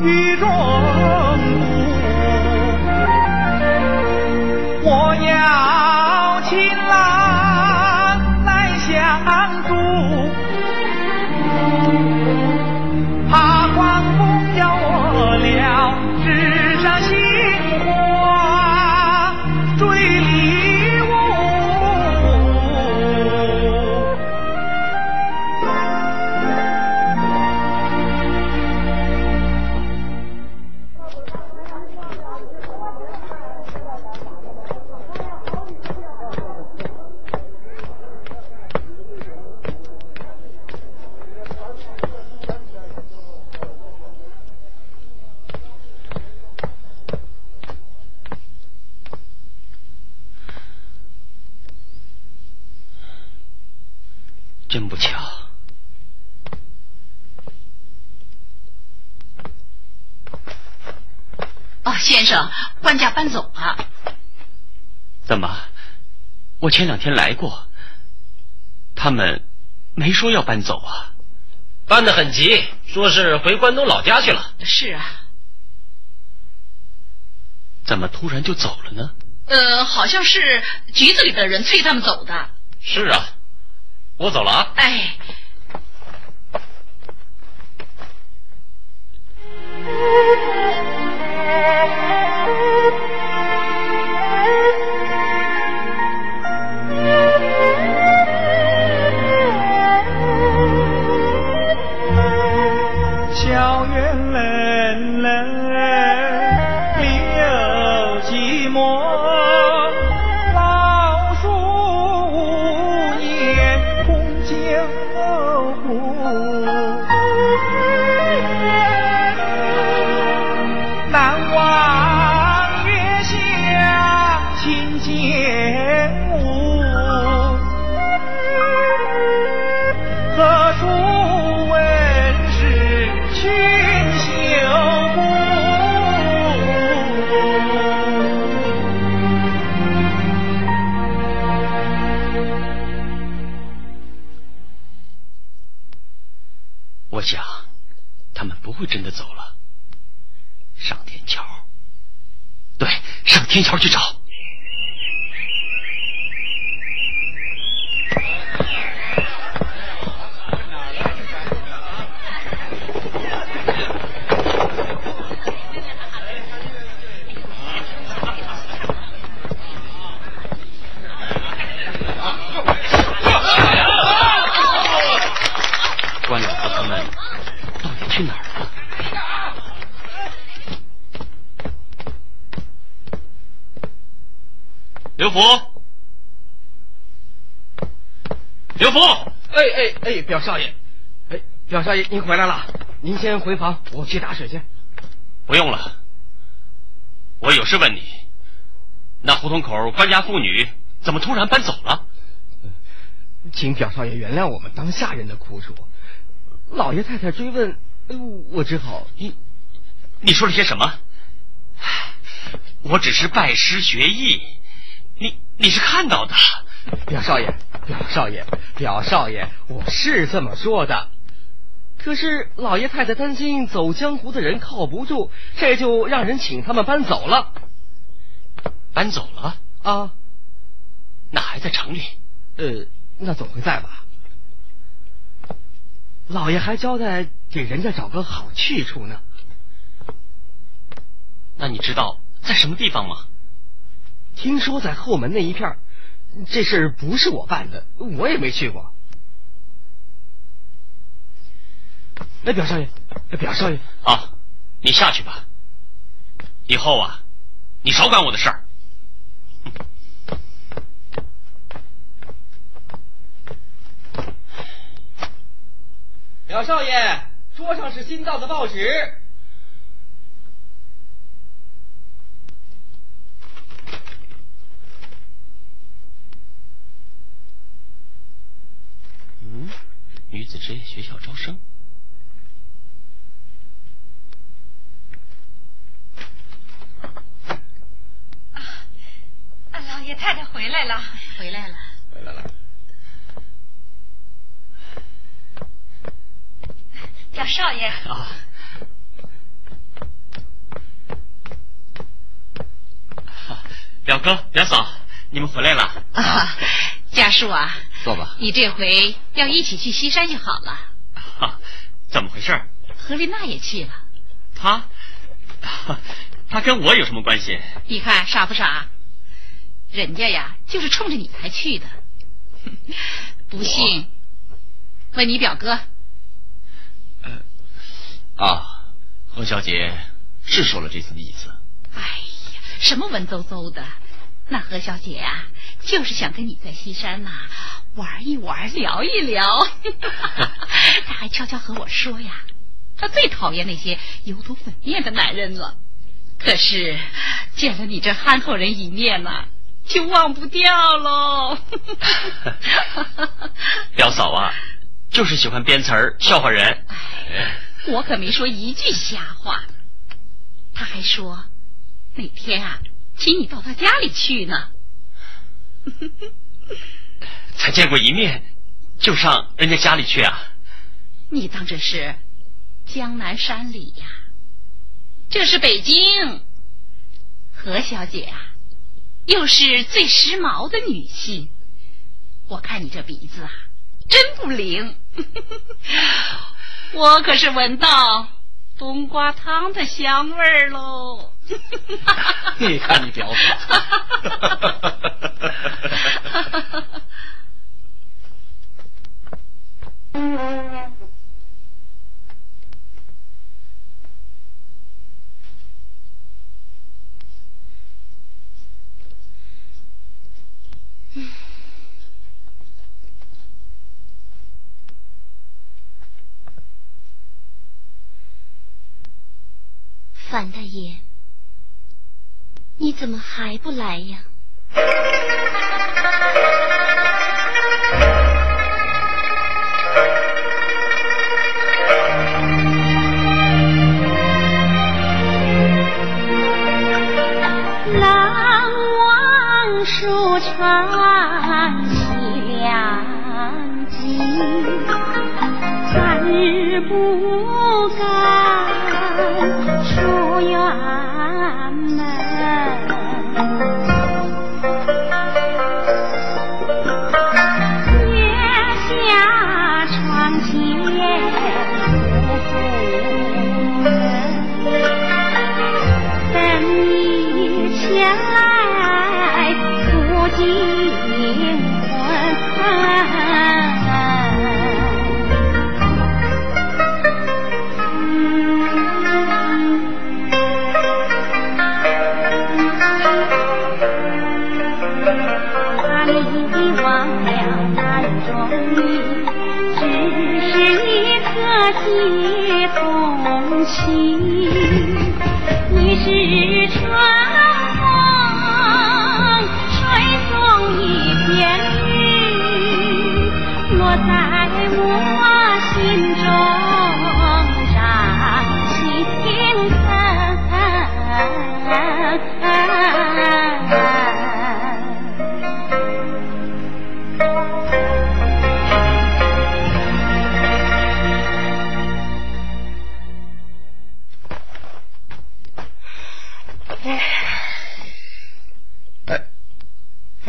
雨中。我要情郎真不巧。哦，先生，官家搬走了。怎么？我前两天来过，他们没说要搬走啊。搬得很急，说是回关东老家去了。是啊。怎么突然就走了呢？呃，好像是局子里的人催他们走的。是啊，我走了啊。哎。天桥去找。福，刘福，哎哎哎，表少爷，哎，表少爷，您回来了，您先回房，我去打水去。不用了，我有事问你，那胡同口官家妇女怎么突然搬走了？请表少爷原谅我们当下人的苦楚，老爷太太追问，我只好你你说了些什么？我只是拜师学艺。你你是看到的，表少爷，表少爷，表少爷，我是这么说的。可是老爷太太担心走江湖的人靠不住，这就让人请他们搬走了。搬走了啊？那还在城里？呃，那总会在吧。老爷还交代给人家找个好去处呢。那你知道在什么地方吗？听说在后门那一片这事不是我办的，我也没去过。哎，表少爷，表少爷，啊，你下去吧。以后啊，你少管我的事儿。表少爷，桌上是新到的报纸。女子职业学校招生。啊，老爷太太回来了，回来了，回来了。表少爷啊，表哥、表嫂，你们回来了啊，家树啊。坐吧，你这回要一起去西山就好了。哈，怎么回事？何丽娜也去了。她，她跟我有什么关系？你看傻不傻？人家呀，就是冲着你才去的。不信，问你表哥。呃，啊，何小姐是说了这次的意思。哎呀，什么文绉绉的？那何小姐呀，就是想跟你在西山呐。玩一玩，聊一聊，他还悄悄和我说呀，他最讨厌那些油头粉面的男人了。可是见了你这憨厚人一面呐，就忘不掉喽。表嫂啊，就是喜欢编词儿笑话人。我可没说一句瞎话。他还说哪天啊，请你到他家里去呢。才见过一面，就上人家家里去啊？你当这是江南山里呀？这是北京。何小姐啊，又是最时髦的女性。我看你这鼻子啊，真不灵。我可是闻到冬瓜汤的香味儿喽。你看你表嫂。范大爷，你怎么还不来呀？难忘书传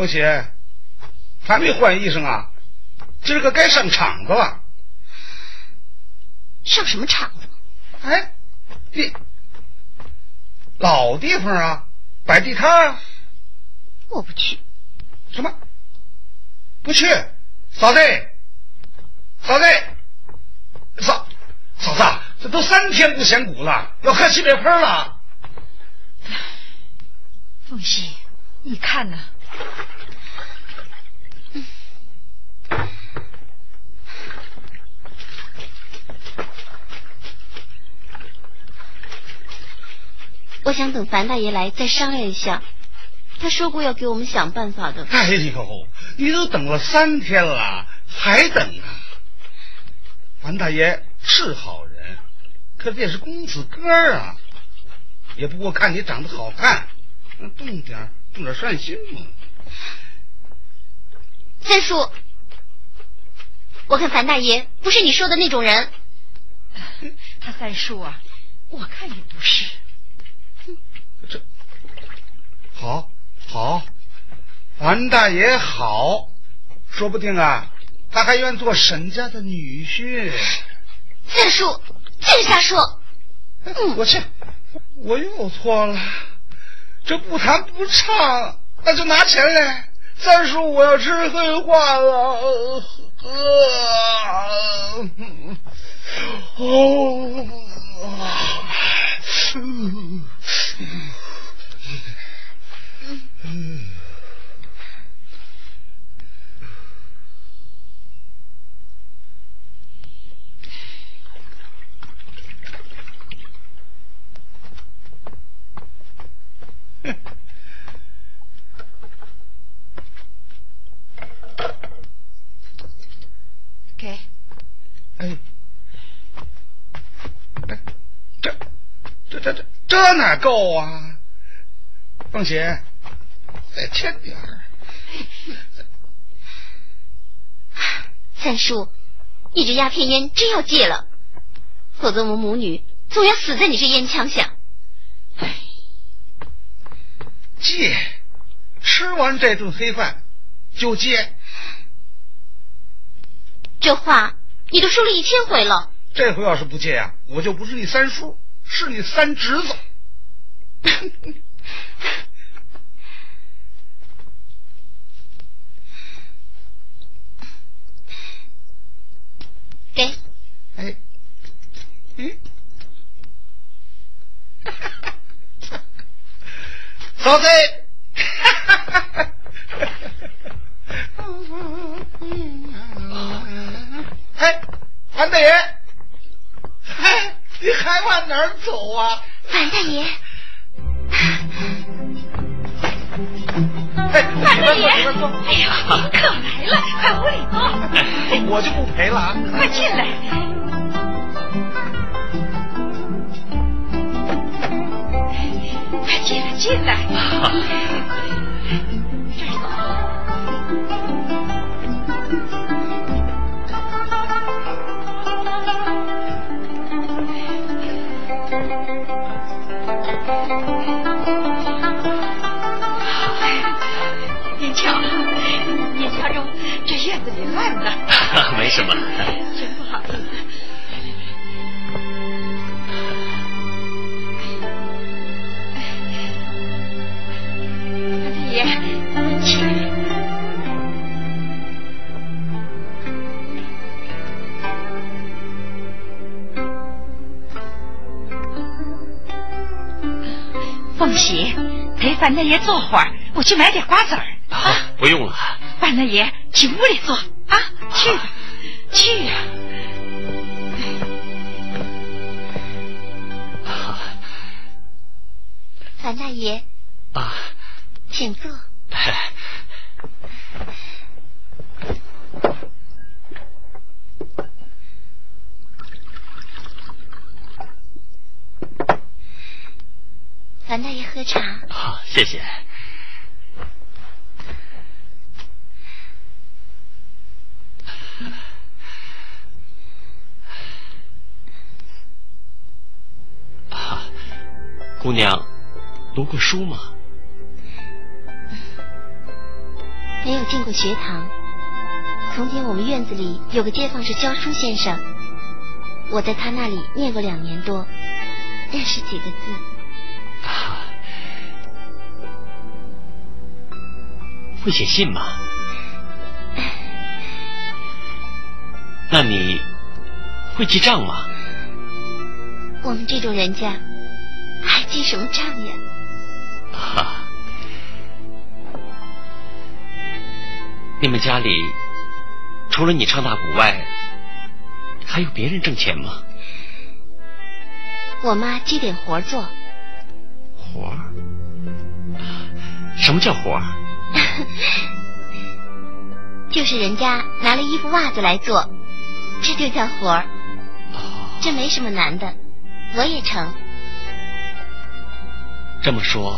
凤喜，还没换衣裳啊？今儿个该上场子了。上什么场子？哎，你老地方啊，摆地摊啊？我不去。什么？不去？嫂子，嫂子，嫂嫂子，这都三天不显骨了，要喝西北风了。凤喜，你看呐，我想等樊大爷来再商量一下。他说过要给我们想办法的。哎呦，你都等了三天了，还等啊？樊大爷是好人，可这也是公子哥啊，也不过看你长得好看，动点动点善心嘛。三叔，我看樊大爷不是你说的那种人。他三叔啊，我看也不是。这好，好，王大爷好，说不定啊，他还愿做沈家的女婿。三叔，净瞎说！我去，我又错了，这不弹不唱，那就拿钱来。三叔，我要吃黑话了。呃，哦。给。这哪够啊？凤姐，再添点儿。三叔，你这鸦片烟真要戒了，否则我们母女总要死在你这烟枪下。戒，吃完这顿黑饭就戒。这话你都说了一千回了。这回要是不戒呀、我就不是你三叔，是你三侄子。给，哎，嗯，嫂子，哎，安大爷，哎，你还往哪儿走啊？樊大爷，哎，樊大爷，哎呀，客来了，快屋里坐，我就不陪了啊！快进来。快进来，进来。您瞧，你瞧着这院子里乱的，没什么。真不好意思。凤喜，陪樊大爷坐会儿，我去买点瓜子儿。啊，不用了。范大爷，去屋里坐。啊，去吧，去呀、樊大爷，啊，请坐。樊大爷喝茶。好，谢谢。啊，姑娘，读过书吗？没有进过学堂。从前我们院子里有个街坊是教书先生，我在他那里念过两年多，认识几个字。会写信吗？那你会记账吗？我们这种人家还记什么账呀？哈，你们家里除了你唱大鼓外，还有别人挣钱吗？我妈接点活做，活？什么叫活儿？就是人家拿了衣服袜子来做，这就叫活儿。这没什么难的，我也成。这么说，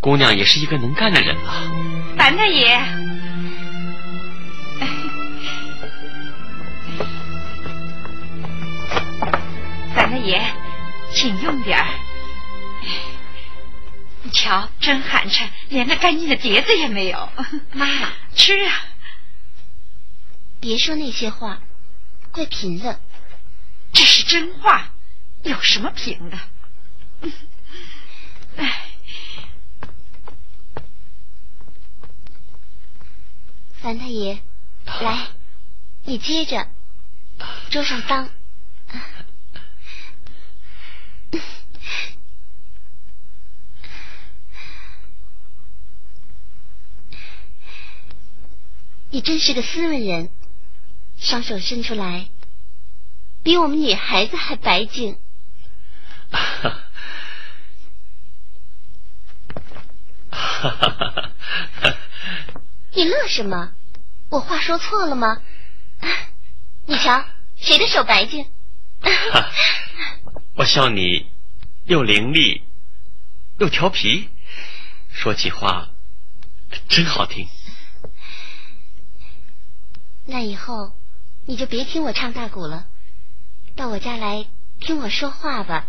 姑娘也是一个能干的人了。樊大爷，樊大爷，请用点儿。你瞧，真寒碜，连个干净的碟子也没有。妈，吃啊！别说那些话，怪贫的。这是真话，有什么贫的？哎，樊大爷，来，你接着，桌上脏。你真是个斯文人，双手伸出来，比我们女孩子还白净。你乐什么？我话说错了吗？你瞧，谁的手白净？我笑你又伶俐又调皮，说起话真好听。那以后你就别听我唱大鼓了，到我家来听我说话吧。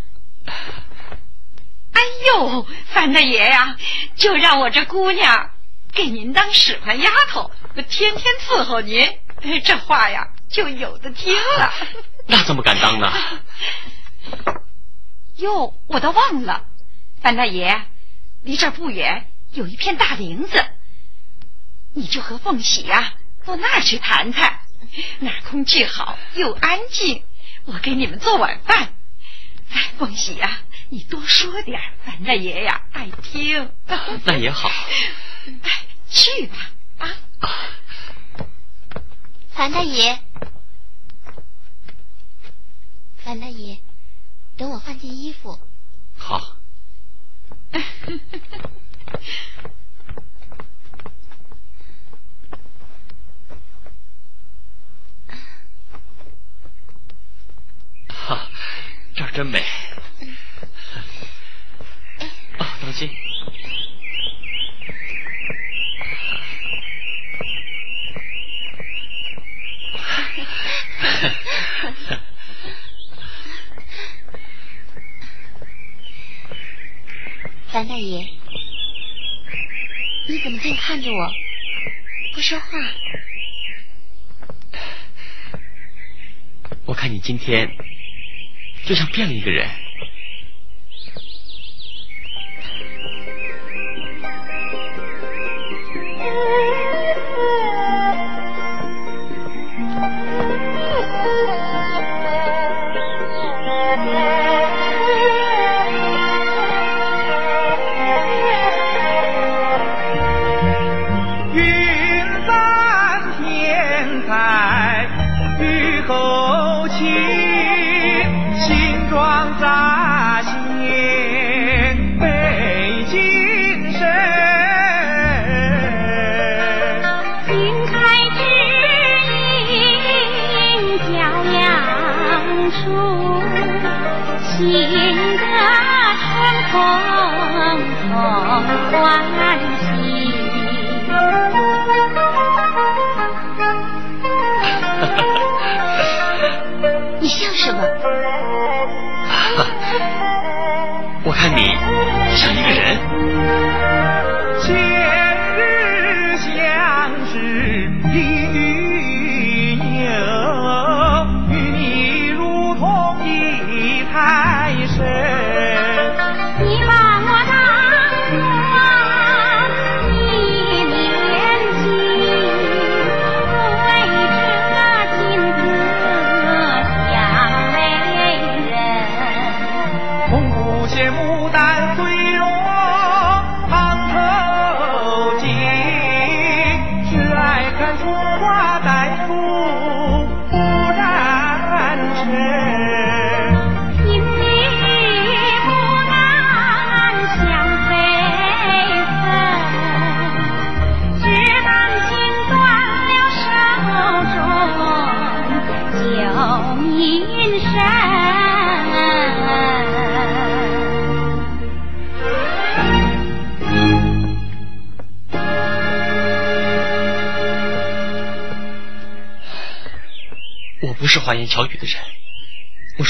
哎呦，范大爷呀，就让我这姑娘给您当使唤丫头，天天伺候您，这话呀就有的听了。那怎么敢当呢？哟，我都忘了，范大爷，离这儿不远有一片大林子，你就和凤喜呀到那儿去谈谈，那儿空气好又安静，我给你们做晚饭。哎，凤喜呀，你多说点，范大爷呀爱听。那也好。哎，去吧，啊。樊大爷，樊大爷，等我换件衣服。好。哈，这儿真美。啊，当心。樊大爷，你怎么净看着我，不说话？我看你今天就像变了一个人。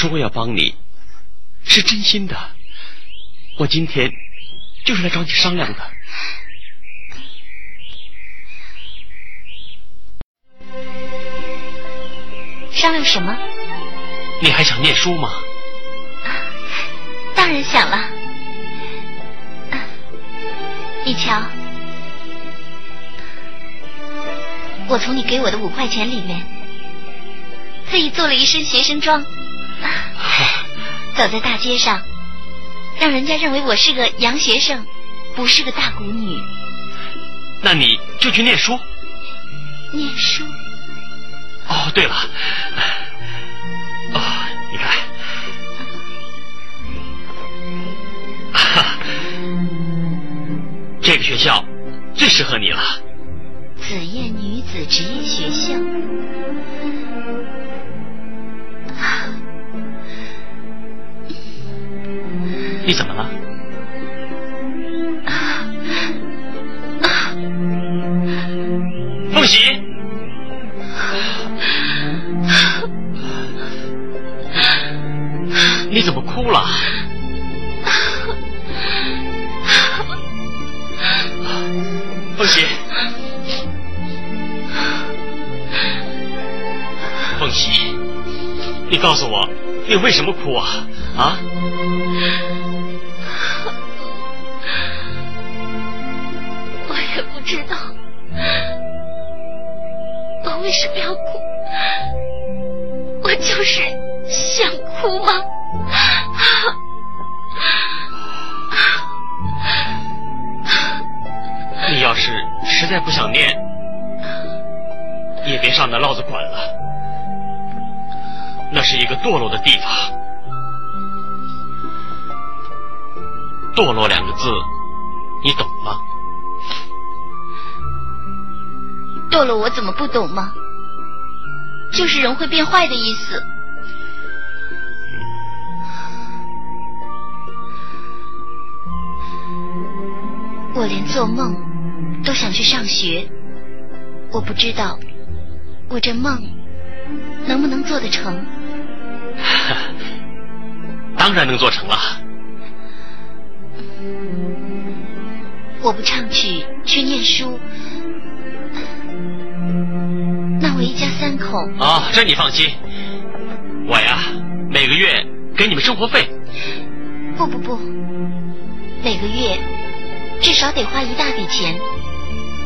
说我要帮你，是真心的。我今天就是来找你商量的。商量什么？你还想念书吗？当然想了。你瞧，我从你给我的五块钱里面，特意做了一身学生装，走在大街上，让人家认为我是个洋学生，不是个大姑女。那你就去念书。念书。哦，对了，哦，你看，哈，这个学校最适合你了，紫燕女子职业学校。你怎么了？凤喜，你怎么哭了？凤喜，凤喜，你告诉我，你为什么哭啊？啊？别上那烙子馆了，那是一个堕落的地方。堕落两个字，你懂吗？堕落我怎么不懂吗？就是人会变坏的意思。我连做梦都想去上学，我不知道我这梦能不能做得成。当然能做成了。我不唱曲去念书，那我一家三口啊，这你放心，我呀每个月给你们生活费。不不不，每个月至少得花一大笔钱，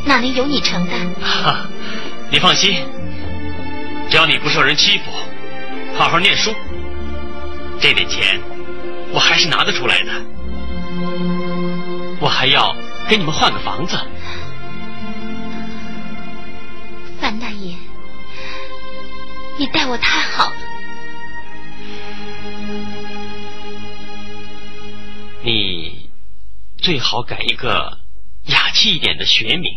哪能由你承担？哈，你放心，只要你不受人欺负，好好念书，这点钱我还是拿得出来的。我还要给你们换个房子。范大爷，你待我太好了。你最好改一个雅气一点的学名，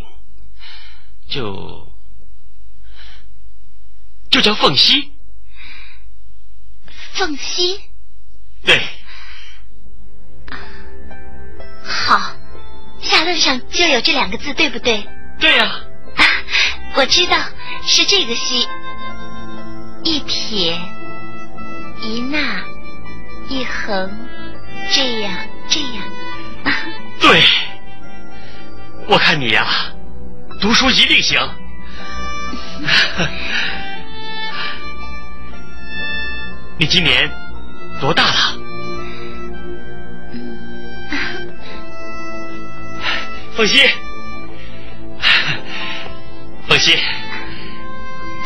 就就叫凤溪。凤溪。对。好，下论上就有这两个字，对不对？对呀、啊。我知道是这个溪，一撇一捺一横，这样这样。啊、对，我看你呀、读书一定行。你今年多大了？凤溪，凤溪，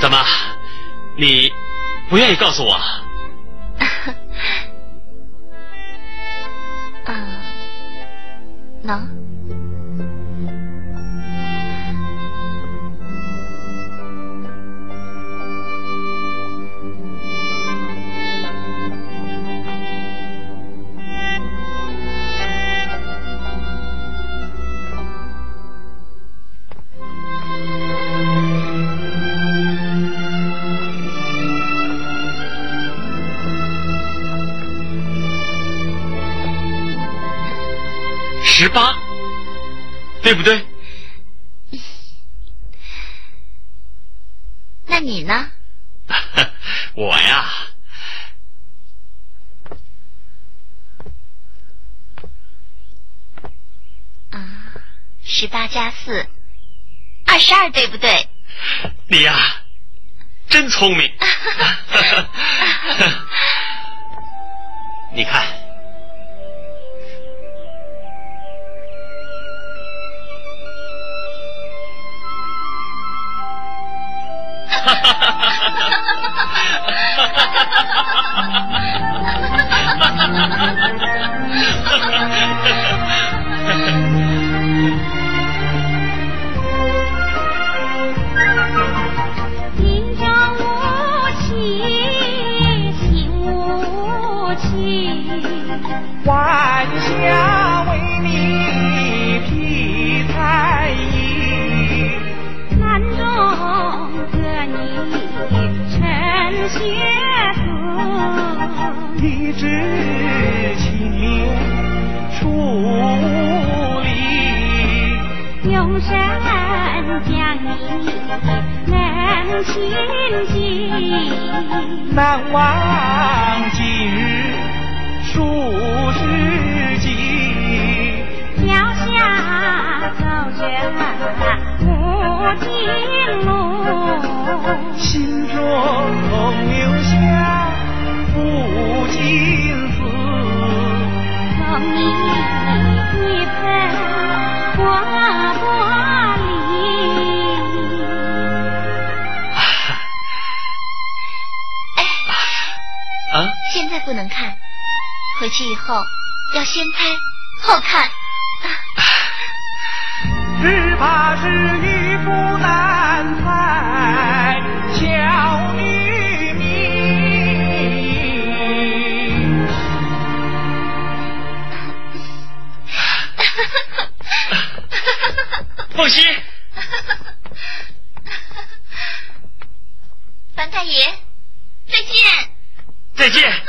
怎么，你不愿意告诉我？啊，能。对不对？那你呢？我呀，啊，十八加四，二十二，对不对？你呀，真聪明。你看。学子，立志勤勉出力，用身将你能亲近，难忘今日数十计，脚下走着无尽路，心中留下不尽字。送你一份花花礼。哎，现在不能看，回去以后要先猜后看。只怕是凤喜，樊大爷，再见。再见。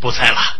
不猜了。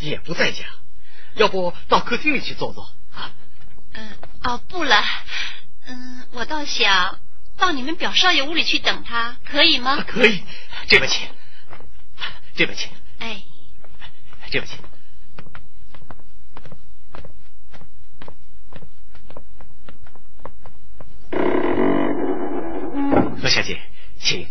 也不在家，要不到客厅里去坐坐啊？嗯，哦，不了。嗯，我倒想到你们表少爷屋里去等他，可以吗？可以，这边请，这边请，哎，这边请。何小姐，请。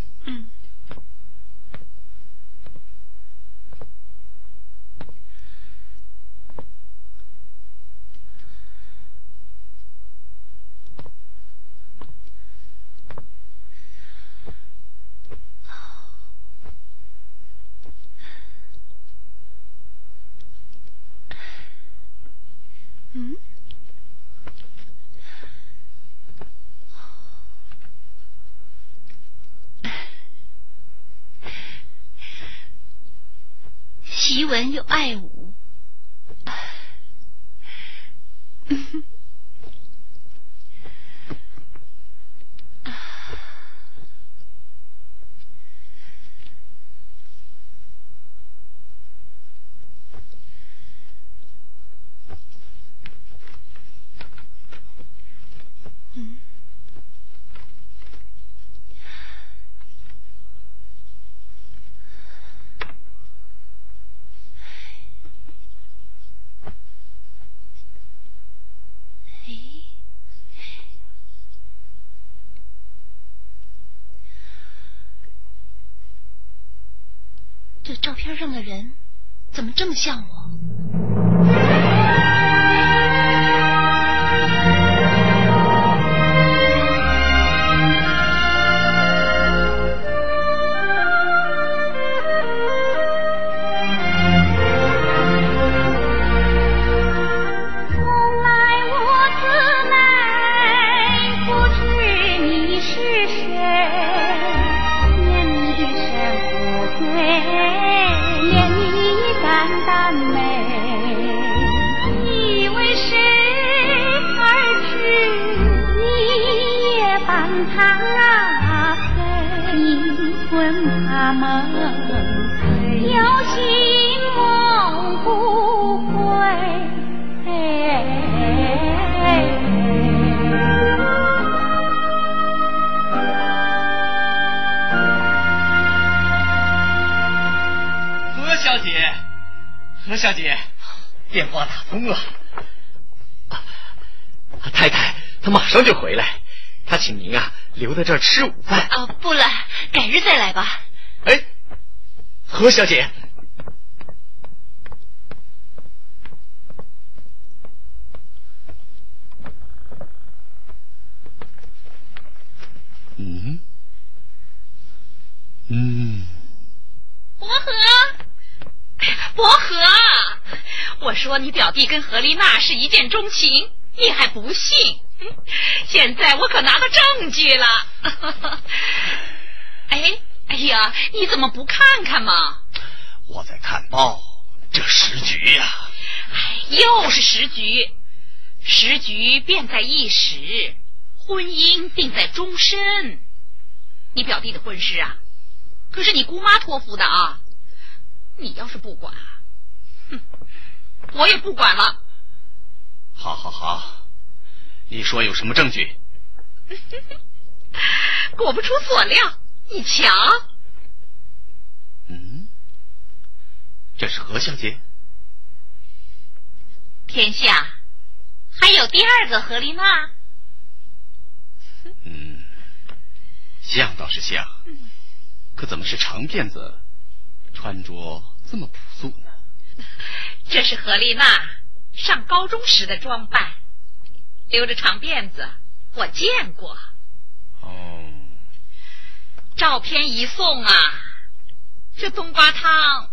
像我？弟跟何丽娜是一见钟情，你还不信？现在我可拿到证据了。哎，哎呀，你怎么不看看嘛？我在看报，这时局呀、哎又是时局，时局变在一时，婚姻定在终身。你表弟的婚事啊，可是你姑妈托付的啊。你要是不管，哼，我也不管了。好好好，你说有什么证据？果不出所料，你瞧，嗯，这是何小姐？天下还有第二个何丽娜。嗯，像倒是像，可怎么是长辫子，穿着这么朴素呢？这是何丽娜上高中时的装扮，留着长辫子，我见过。哦，照片一送啊，这冬瓜汤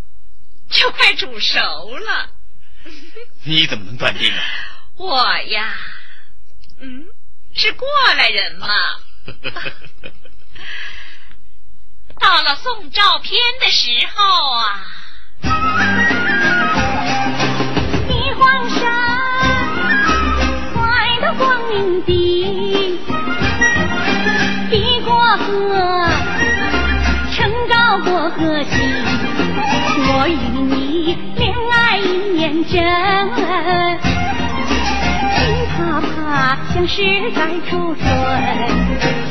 就快煮熟了。你怎么能断定啊？我呀，嗯，是过来人嘛。到了送照片的时候啊，昭过河西，我与你恋爱一年真，惊怕怕像是在初春，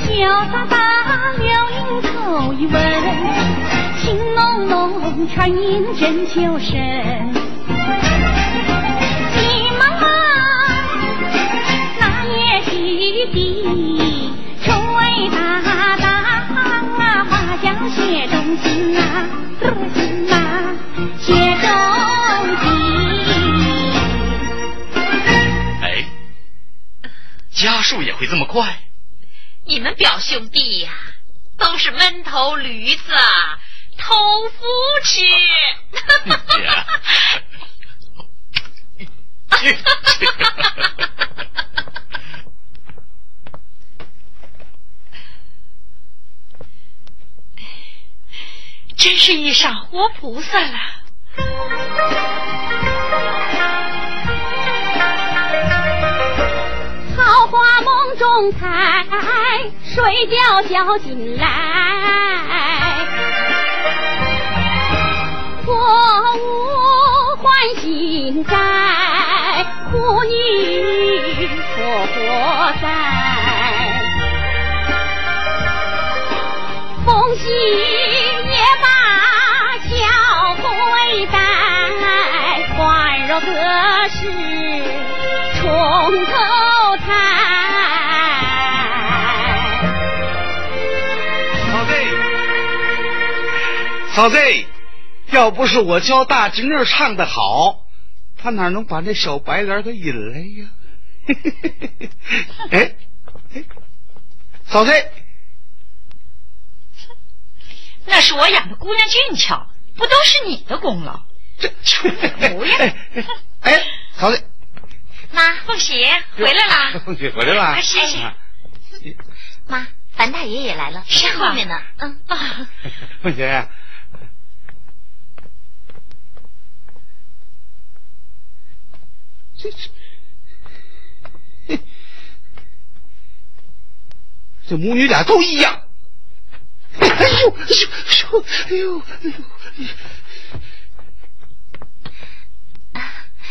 潇洒洒留影头一吻，情浓浓传音真秋深。急忙忙，那也是的，冲伟大心啊，心啊，写中心。哎，家树也会这么快？你们表兄弟呀、都是闷头驴子，啊，偷夫吃。真是遇上活菩萨了。桃花梦中开，睡觉觉醒来。我无欢心在，苦女活活在。风息头谈。嫂子，嫂子，要不是我教大侄女唱的好，她哪能把那小白脸给引来呀？哎 哎，嫂子，那是我养的姑娘俊俏，不都是你的功劳？这 不呀！哎，嫂子，妈，凤喜回来啦！凤喜回来了，啊谢谢。妈，樊大爷也来了，在后面呢。嗯啊，凤喜，这这，这母女俩都一样。哎呦哎呦哎呦哎呦哎呦！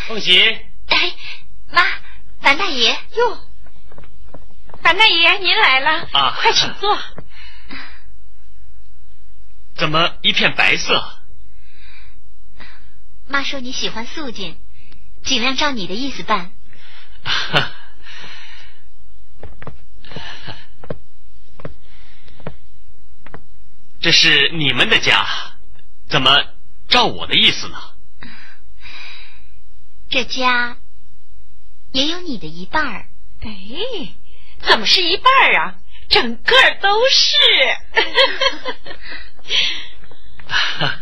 凤喜，哎，妈，樊大爷，哟，樊大爷您来了啊快请坐。怎么一片白色？妈说你喜欢素净，尽量照你的意思办。这是你们的家，怎么照我的意思呢？这家也有你的一半儿。哎，怎么是一半儿啊？整个都是。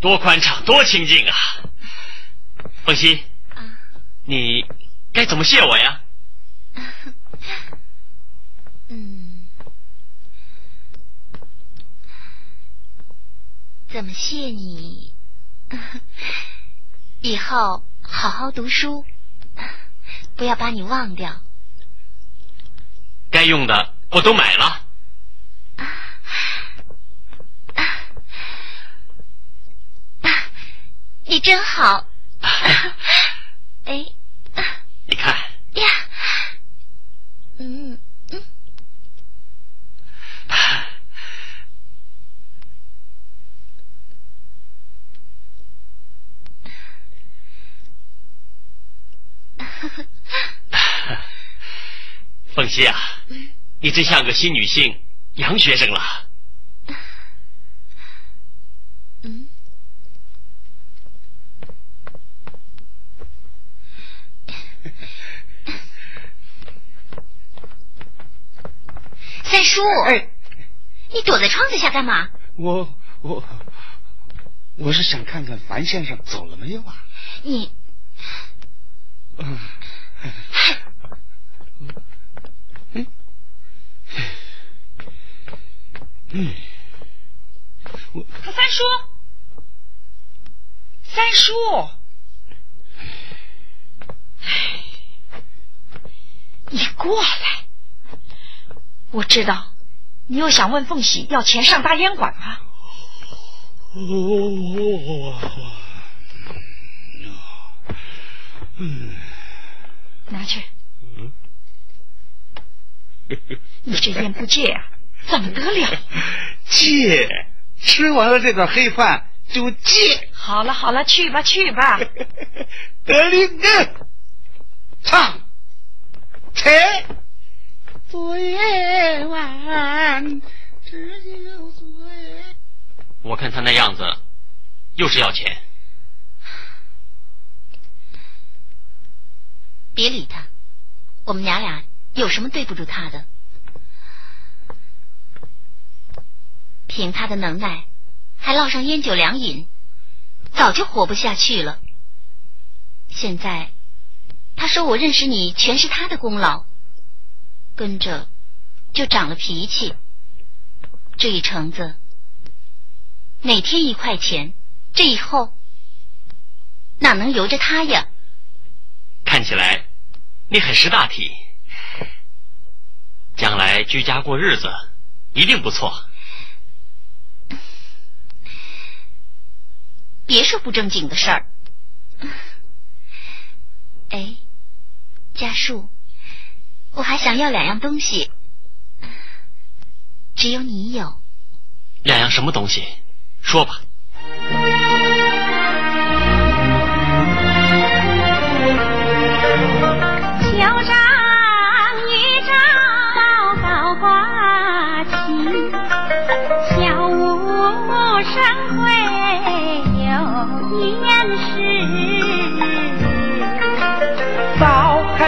多宽敞，多清静啊！凤心，啊，你该怎么谢我呀？嗯，怎么谢你？以后好好读书，不要把你忘掉。该用的我都买了。啊。啊你真好。哎你看，呀，嗯嗯，凤熙啊，你真像个新女性洋学生了。嗯，三叔，哎，你躲在窗子下干嘛？我我我是想看看樊先生走了没有啊？你嗯，嗯，嗯，我三叔，三叔，哎，你过来。我知道，你又想问凤喜要钱上大烟馆啊？嗯，拿去。你这烟不戒啊，怎么得了？戒，吃完了这顿黑饭就戒。好了好了，去吧去吧。得令个，唱，切。昨夜晚，只有昨夜。我看他那样子，又是要钱。别理他，我们娘俩有什么对不住他的？凭他的能耐，还落上烟酒凉饮，早就活不下去了。现在他说我认识你全是他的功劳，跟着就长了脾气。这一橙子每天一块钱，这以后哪能由着他呀？看起来你很识大体，将来居家过日子一定不错。别说不正经的事儿。哎，家树，我还想要两样东西，只有你有。两样什么东西？说吧。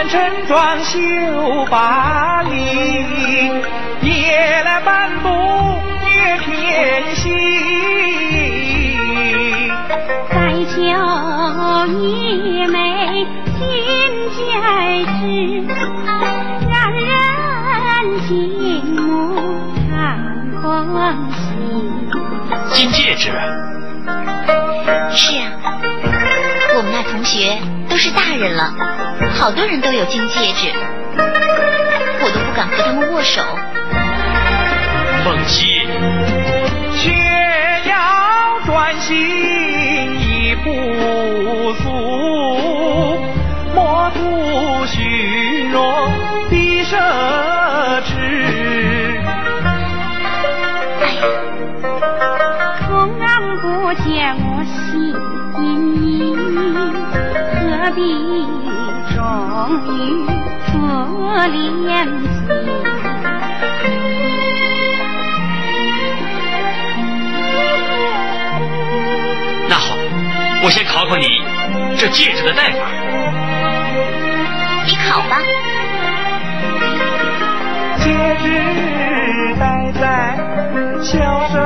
看陈庄绣八里，夜来半步也偏心。再求一枚金戒指，让人敬目看欢喜。金戒指，是啊，我们那同学是大人了，好多人都有金戒指，我都不敢和他们握手。凤七，却要专心一不俗，莫不虚荣的奢何必忠于可怜那好，我先考考你这戒指的戴法。你考吧，戒指戴在小手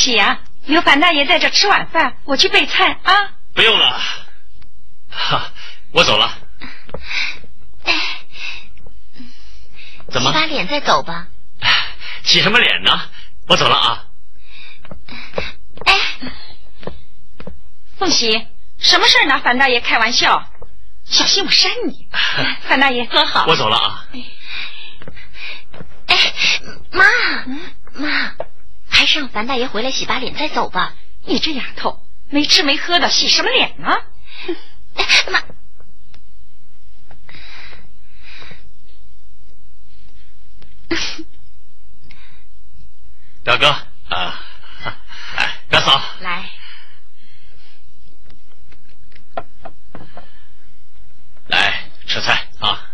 凤喜呀、有樊大爷在这吃晚饭，我去备菜啊。不用了，哈，我走了。怎么洗把脸再走吧。洗什么脸呢？我走了啊。哎凤喜，什么事儿拿樊大爷开玩笑？小心我扇你！樊大爷，喝好。我走了啊。哎妈，妈，还是让樊大爷回来洗把脸再走吧。你这丫头，没吃没喝的，洗什么脸呢？妈，表哥啊，哎，表嫂，来，来吃菜啊。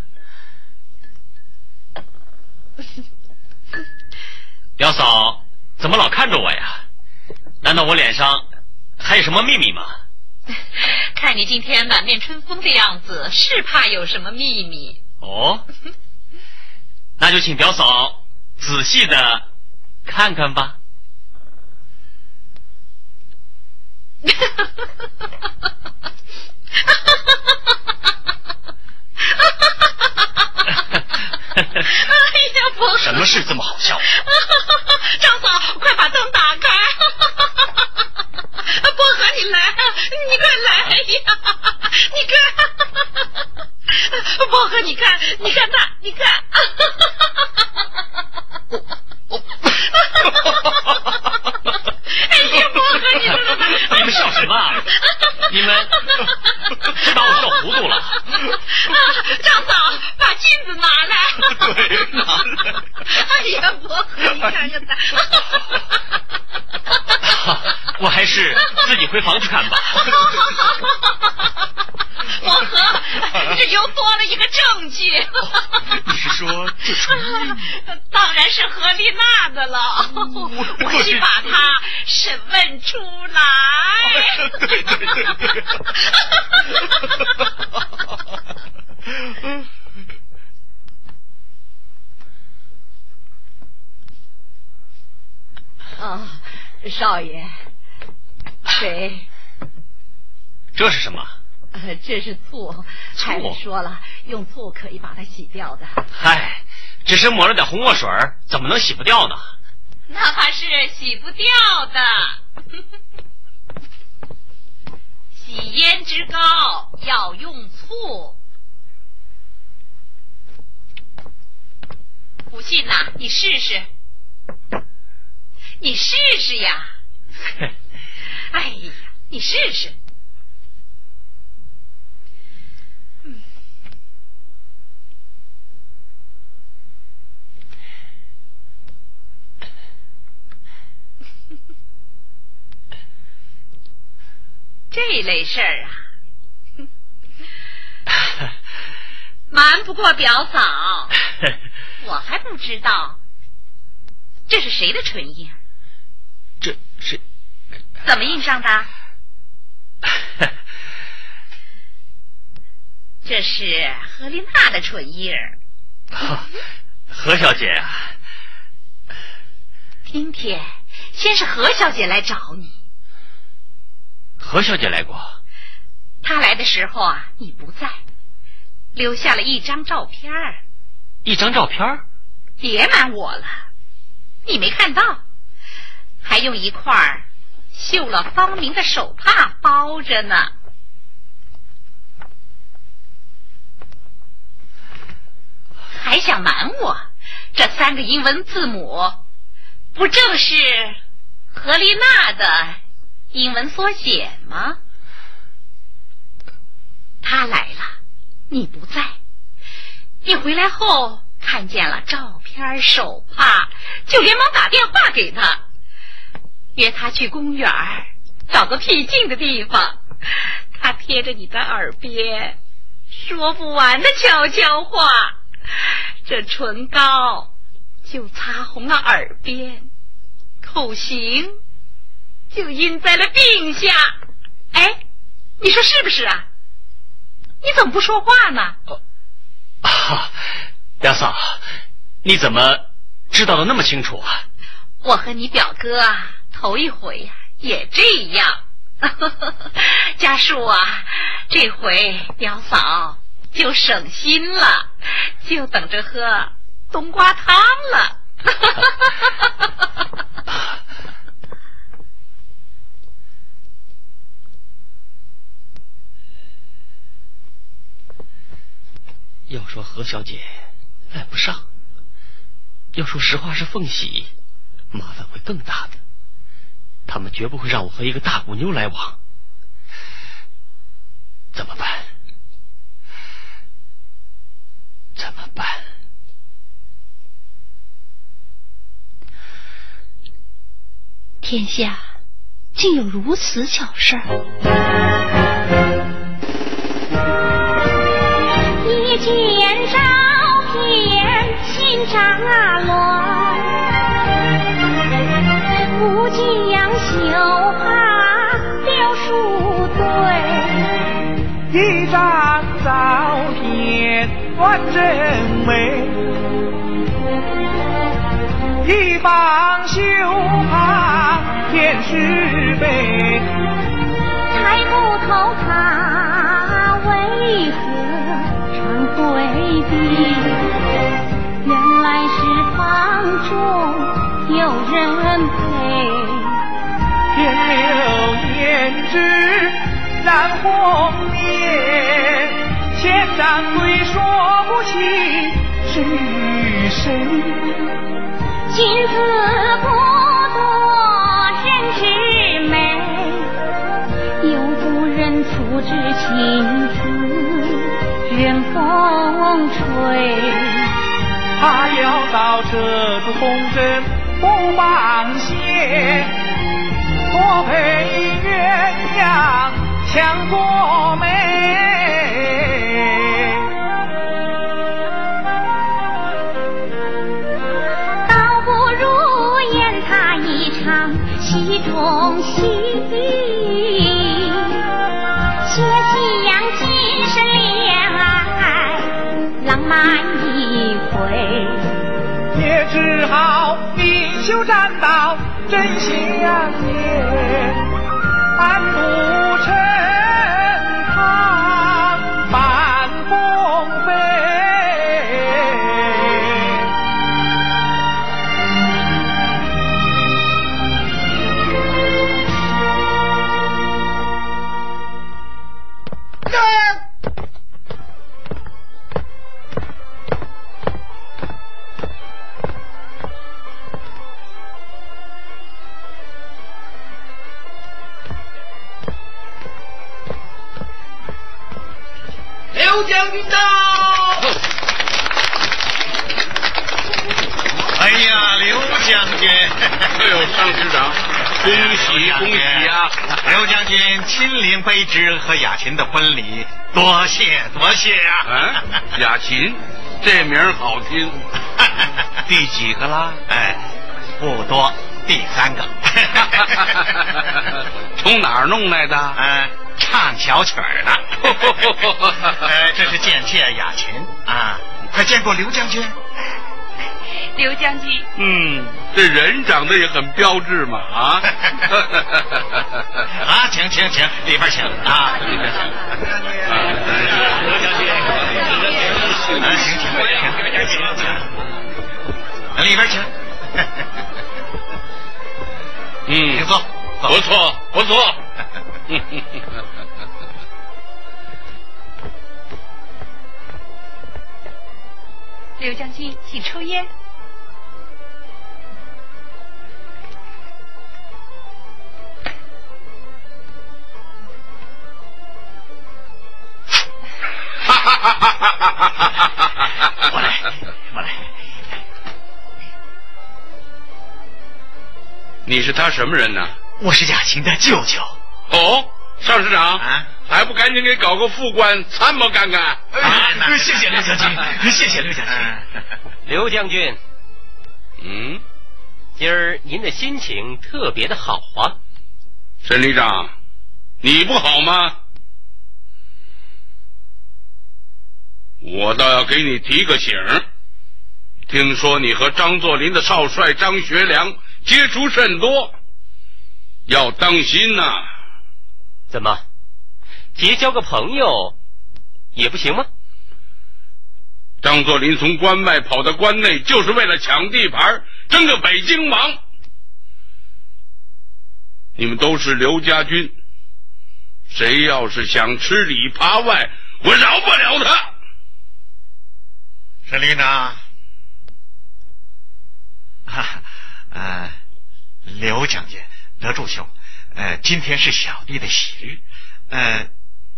表嫂怎么老看着我呀？难道我脸上还有什么秘密吗？看你今天满面春风的样子，是怕有什么秘密。哦，那就请表嫂仔细的看看吧。什么事这么好笑？张嫂，快把灯打开！你来，你快来呀！你看，薄荷，你看，你看他，你看。哎呀，薄荷，你说他，你们笑什么？你们是把我笑糊涂了？张嫂，把镜子拿来。对，拿来。哎呀，薄荷，你看看他。我还是自己回房去看吧。我和，这又多了一个证据。你是说这纯当然是何丽娜的了。我去把她审问出来。对对对对。啊，少爷，水。这是什么？呃，这是醋。太太说了，用醋可以把它洗掉的。嗨，只是抹了点红墨水，怎么能洗不掉呢？那怕是洗不掉的。洗胭脂膏要用醋。不信呐，你试试。你试试呀！哎呀，你试试。这类事儿啊，瞒不过表嫂，我还不知道这是谁的唇印。这是怎么印上的？这是何丽娜的唇印儿。何小姐啊，今天先是何小姐来找你。何小姐来过。她来的时候啊，你不在，留下了一张照片一张照片别瞒我了，你没看到，还用一块绣了芳名的手帕包着呢。还想瞒我？这三个英文字母，不正是何丽娜的？英文缩写吗？他来了，你不在。你回来后看见了照片、手帕，就连忙打电话给他，约他去公园找个僻静的地方。他贴着你的耳边说不完的悄悄话，这唇膏就擦红了耳边，口型。就印在了病下，哎，你说是不是啊？你怎么不说话呢？啊，表嫂，你怎么知道的那么清楚啊？我和你表哥啊，头一回呀也这样。家树啊，这回表嫂就省心了，就等着喝冬瓜汤了。要说何小姐赖不上，要说实话是凤喜，麻烦会更大的。他们绝不会让我和一个大骨妞来往，怎么办？怎么办？天下竟有如此巧事儿！片端正美，一方绣帕添是非。猜不透他为何常。回避，原来是房中有人陪。天留胭脂染红颜，千掌柜说不清谁？与谁。君子不多人之美，又不忍处之情字。任风吹，他要到这次风筝不放歇，多配鸳鸯抢夺美，亲临卑职和雅琴的婚礼，多谢多谢啊、啊！雅琴，这名儿好听。第几个啦？哎，不多，第三个。从哪儿弄来的？哎，唱小曲儿的。哎，这是贱妾雅琴啊，快见过刘将军。刘将军，嗯，这人长得也很标致嘛啊！啊，请请请，里边请啊，里边请。刘将军，啊，请请请请请，里边请。嗯，请坐，不错不错。刘将军，请抽烟。我来，我来。你是他什么人呢？我是雅琴的舅舅。哦，尚市长啊，还不赶紧给搞个副官参谋看看？啊，谢谢刘将军，谢谢刘将军。刘将军，嗯，今儿您的心情特别的好啊。沈旅长，你不好吗？我倒要给你提个醒儿。听说你和张作霖的少帅张学良接触甚多，要当心呐、怎么，结交个朋友也不行吗？张作霖从关外跑到关内，就是为了抢地盘，争个北京王。你们都是刘家军，谁要是想吃里扒外，我饶不了他。沈旅长，哈，呃，刘将军，德柱兄，呃，今天是小弟的喜日，呃，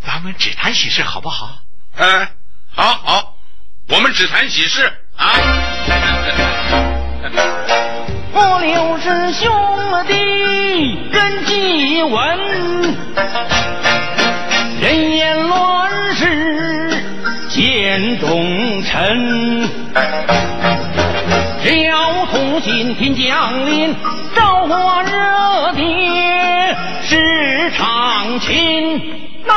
咱们只谈喜事好不好？哎，好好，我们只谈喜事啊。我刘是兄弟真记闻，人言乱世见忠臣。只要同心听将领，召唤热烈是长情呐。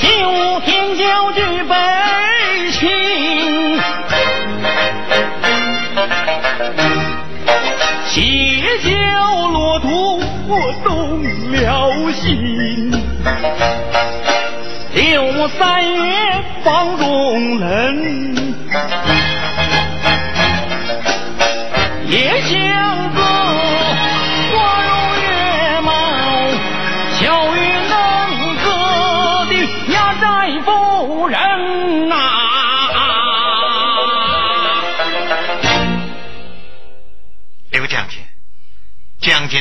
九天教具北秦，谢教骆驼我动了心。刘三爷放纵人，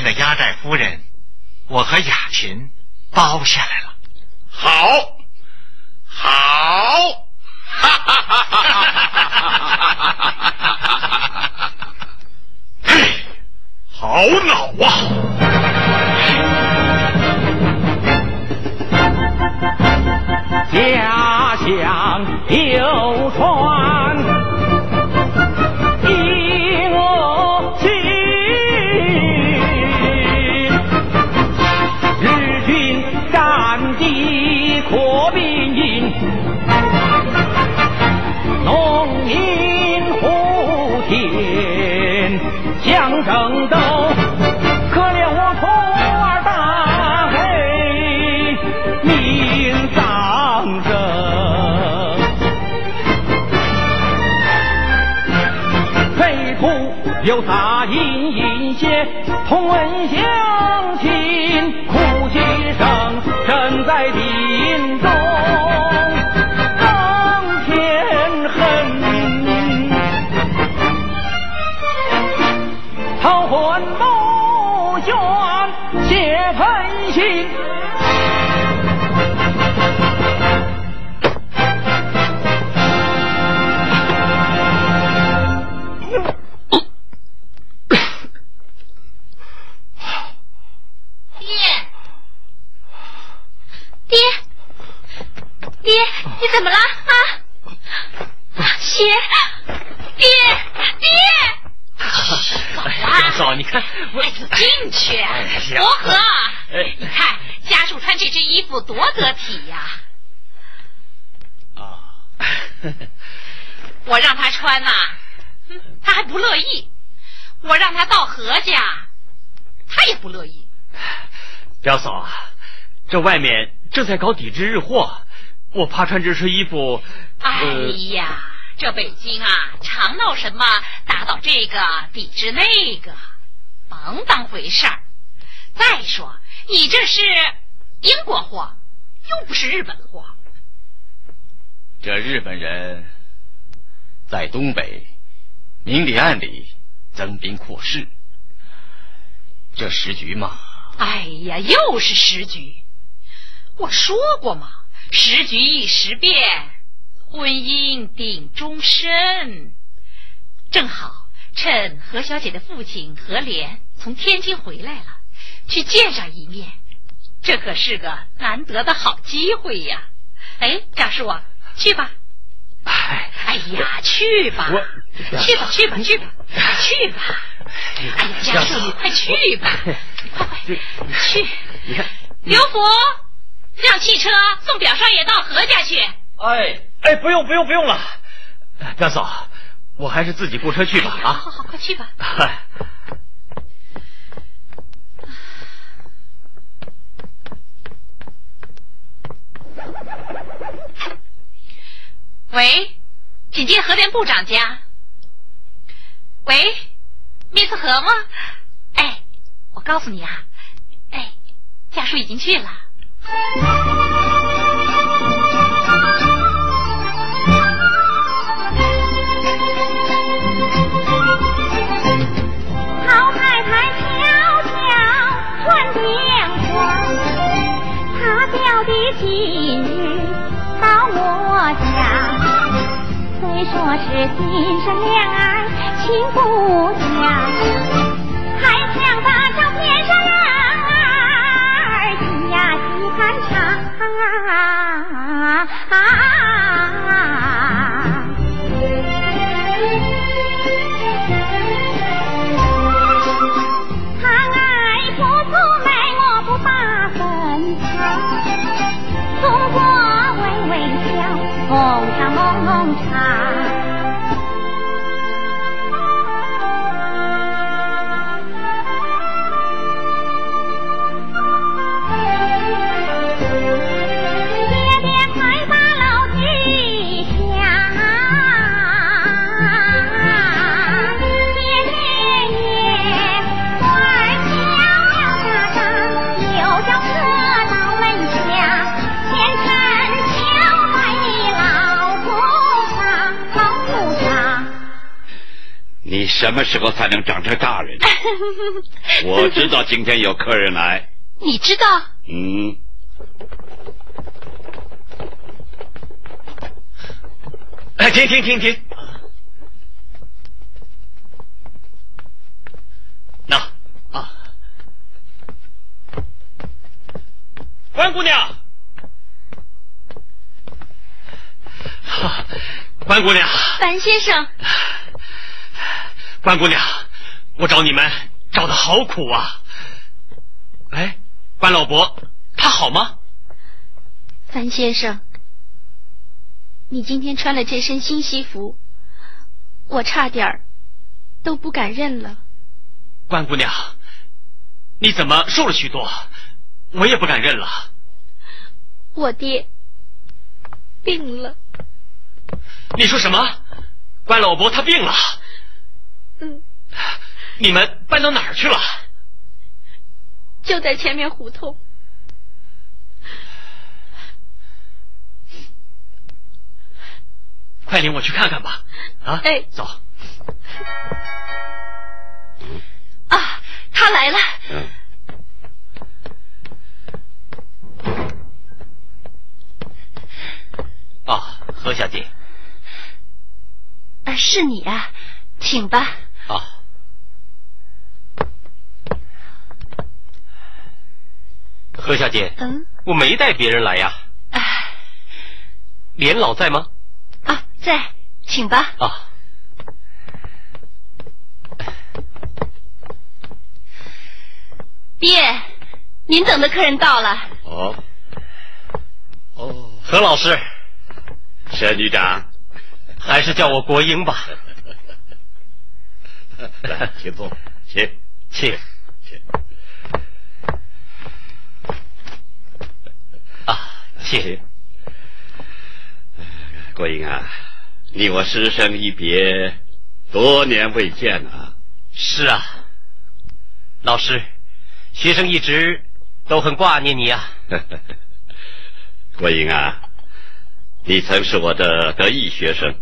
的压寨夫人，我和雅琴包下来了。好，好，哈哈哈哈哈！嘿，好恼啊！家乡流传怎么了啊？爹，爹，爹，表嫂，你看我哎，进去，哎呀伯和哎，你看家属穿这身衣服多得体呀！啊，我让他穿呐、嗯他还不乐意；我让他到何家，他也不乐意。表嫂啊，这外面正在搞抵制日货，我怕穿这身衣服，哎呃，呀，这北京啊，常闹什么打倒这个，抵制那个，甭当回事儿。再说，你这是英国货，又不是日本货。这日本人在东北明里暗里增兵扩势，这时局嘛，哎呀，又是时局。我说过嘛，时局一时变，婚姻定终身。正好趁何小姐的父亲何莲从天津回来了，去见上一面，这可是个难得的好机会呀！哎，张叔啊，去吧。哎呀，去吧，去吧，去吧，去吧，去吧！哎呀，家树，你快去吧，快快去！你看，刘福，让汽车送表少爷到何家去。哎哎，不用不用不用了，表嫂，我还是自己雇车去吧啊。好好，快去吧。嗨，喂，请进河联部长家。喂，密斯河吗？哎，我告诉你啊，哎，家属已经去了。老太太悄悄传电话，她表弟今日到我家，虽说是今生恋爱情不什么时候才能长成大人？我知道今天有客人来，你知道？嗯，哎，停停停停！那啊，关姑娘，哈关姑娘，樊先生，关姑娘，我找你们找的好苦啊！哎，关老伯，他好吗？樊先生，你今天穿了这身新西服，我差点儿都不敢认了。关姑娘，你怎么瘦了许多？我也不敢认了。我爹病了。你说什么？关老伯他病了？嗯。你们搬到哪儿去了？就在前面胡同。快领我去看看吧！啊，哎，走。啊，他来了。嗯。啊，何小姐。啊，是你啊，请吧。啊。何小姐。嗯。我没带别人来呀。哎。连老在吗？啊，在，请吧。啊。爹，您等的客人到了。哦。哦。何老师。沈局长。还是叫我国英吧。来，请坐，请，请，请。啊，谢谢。国英啊，你我师生一别，多年未见啊。是啊，老师，学生一直都很挂念你啊。国英啊，你曾是我的得意学生。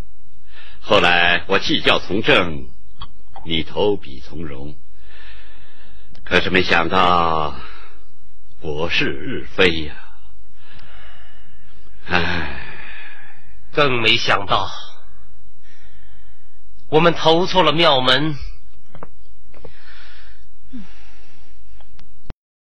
后来我弃教从政，你投笔从戎，可是没想到国事日非呀！唉，更没想到我们投错了庙门，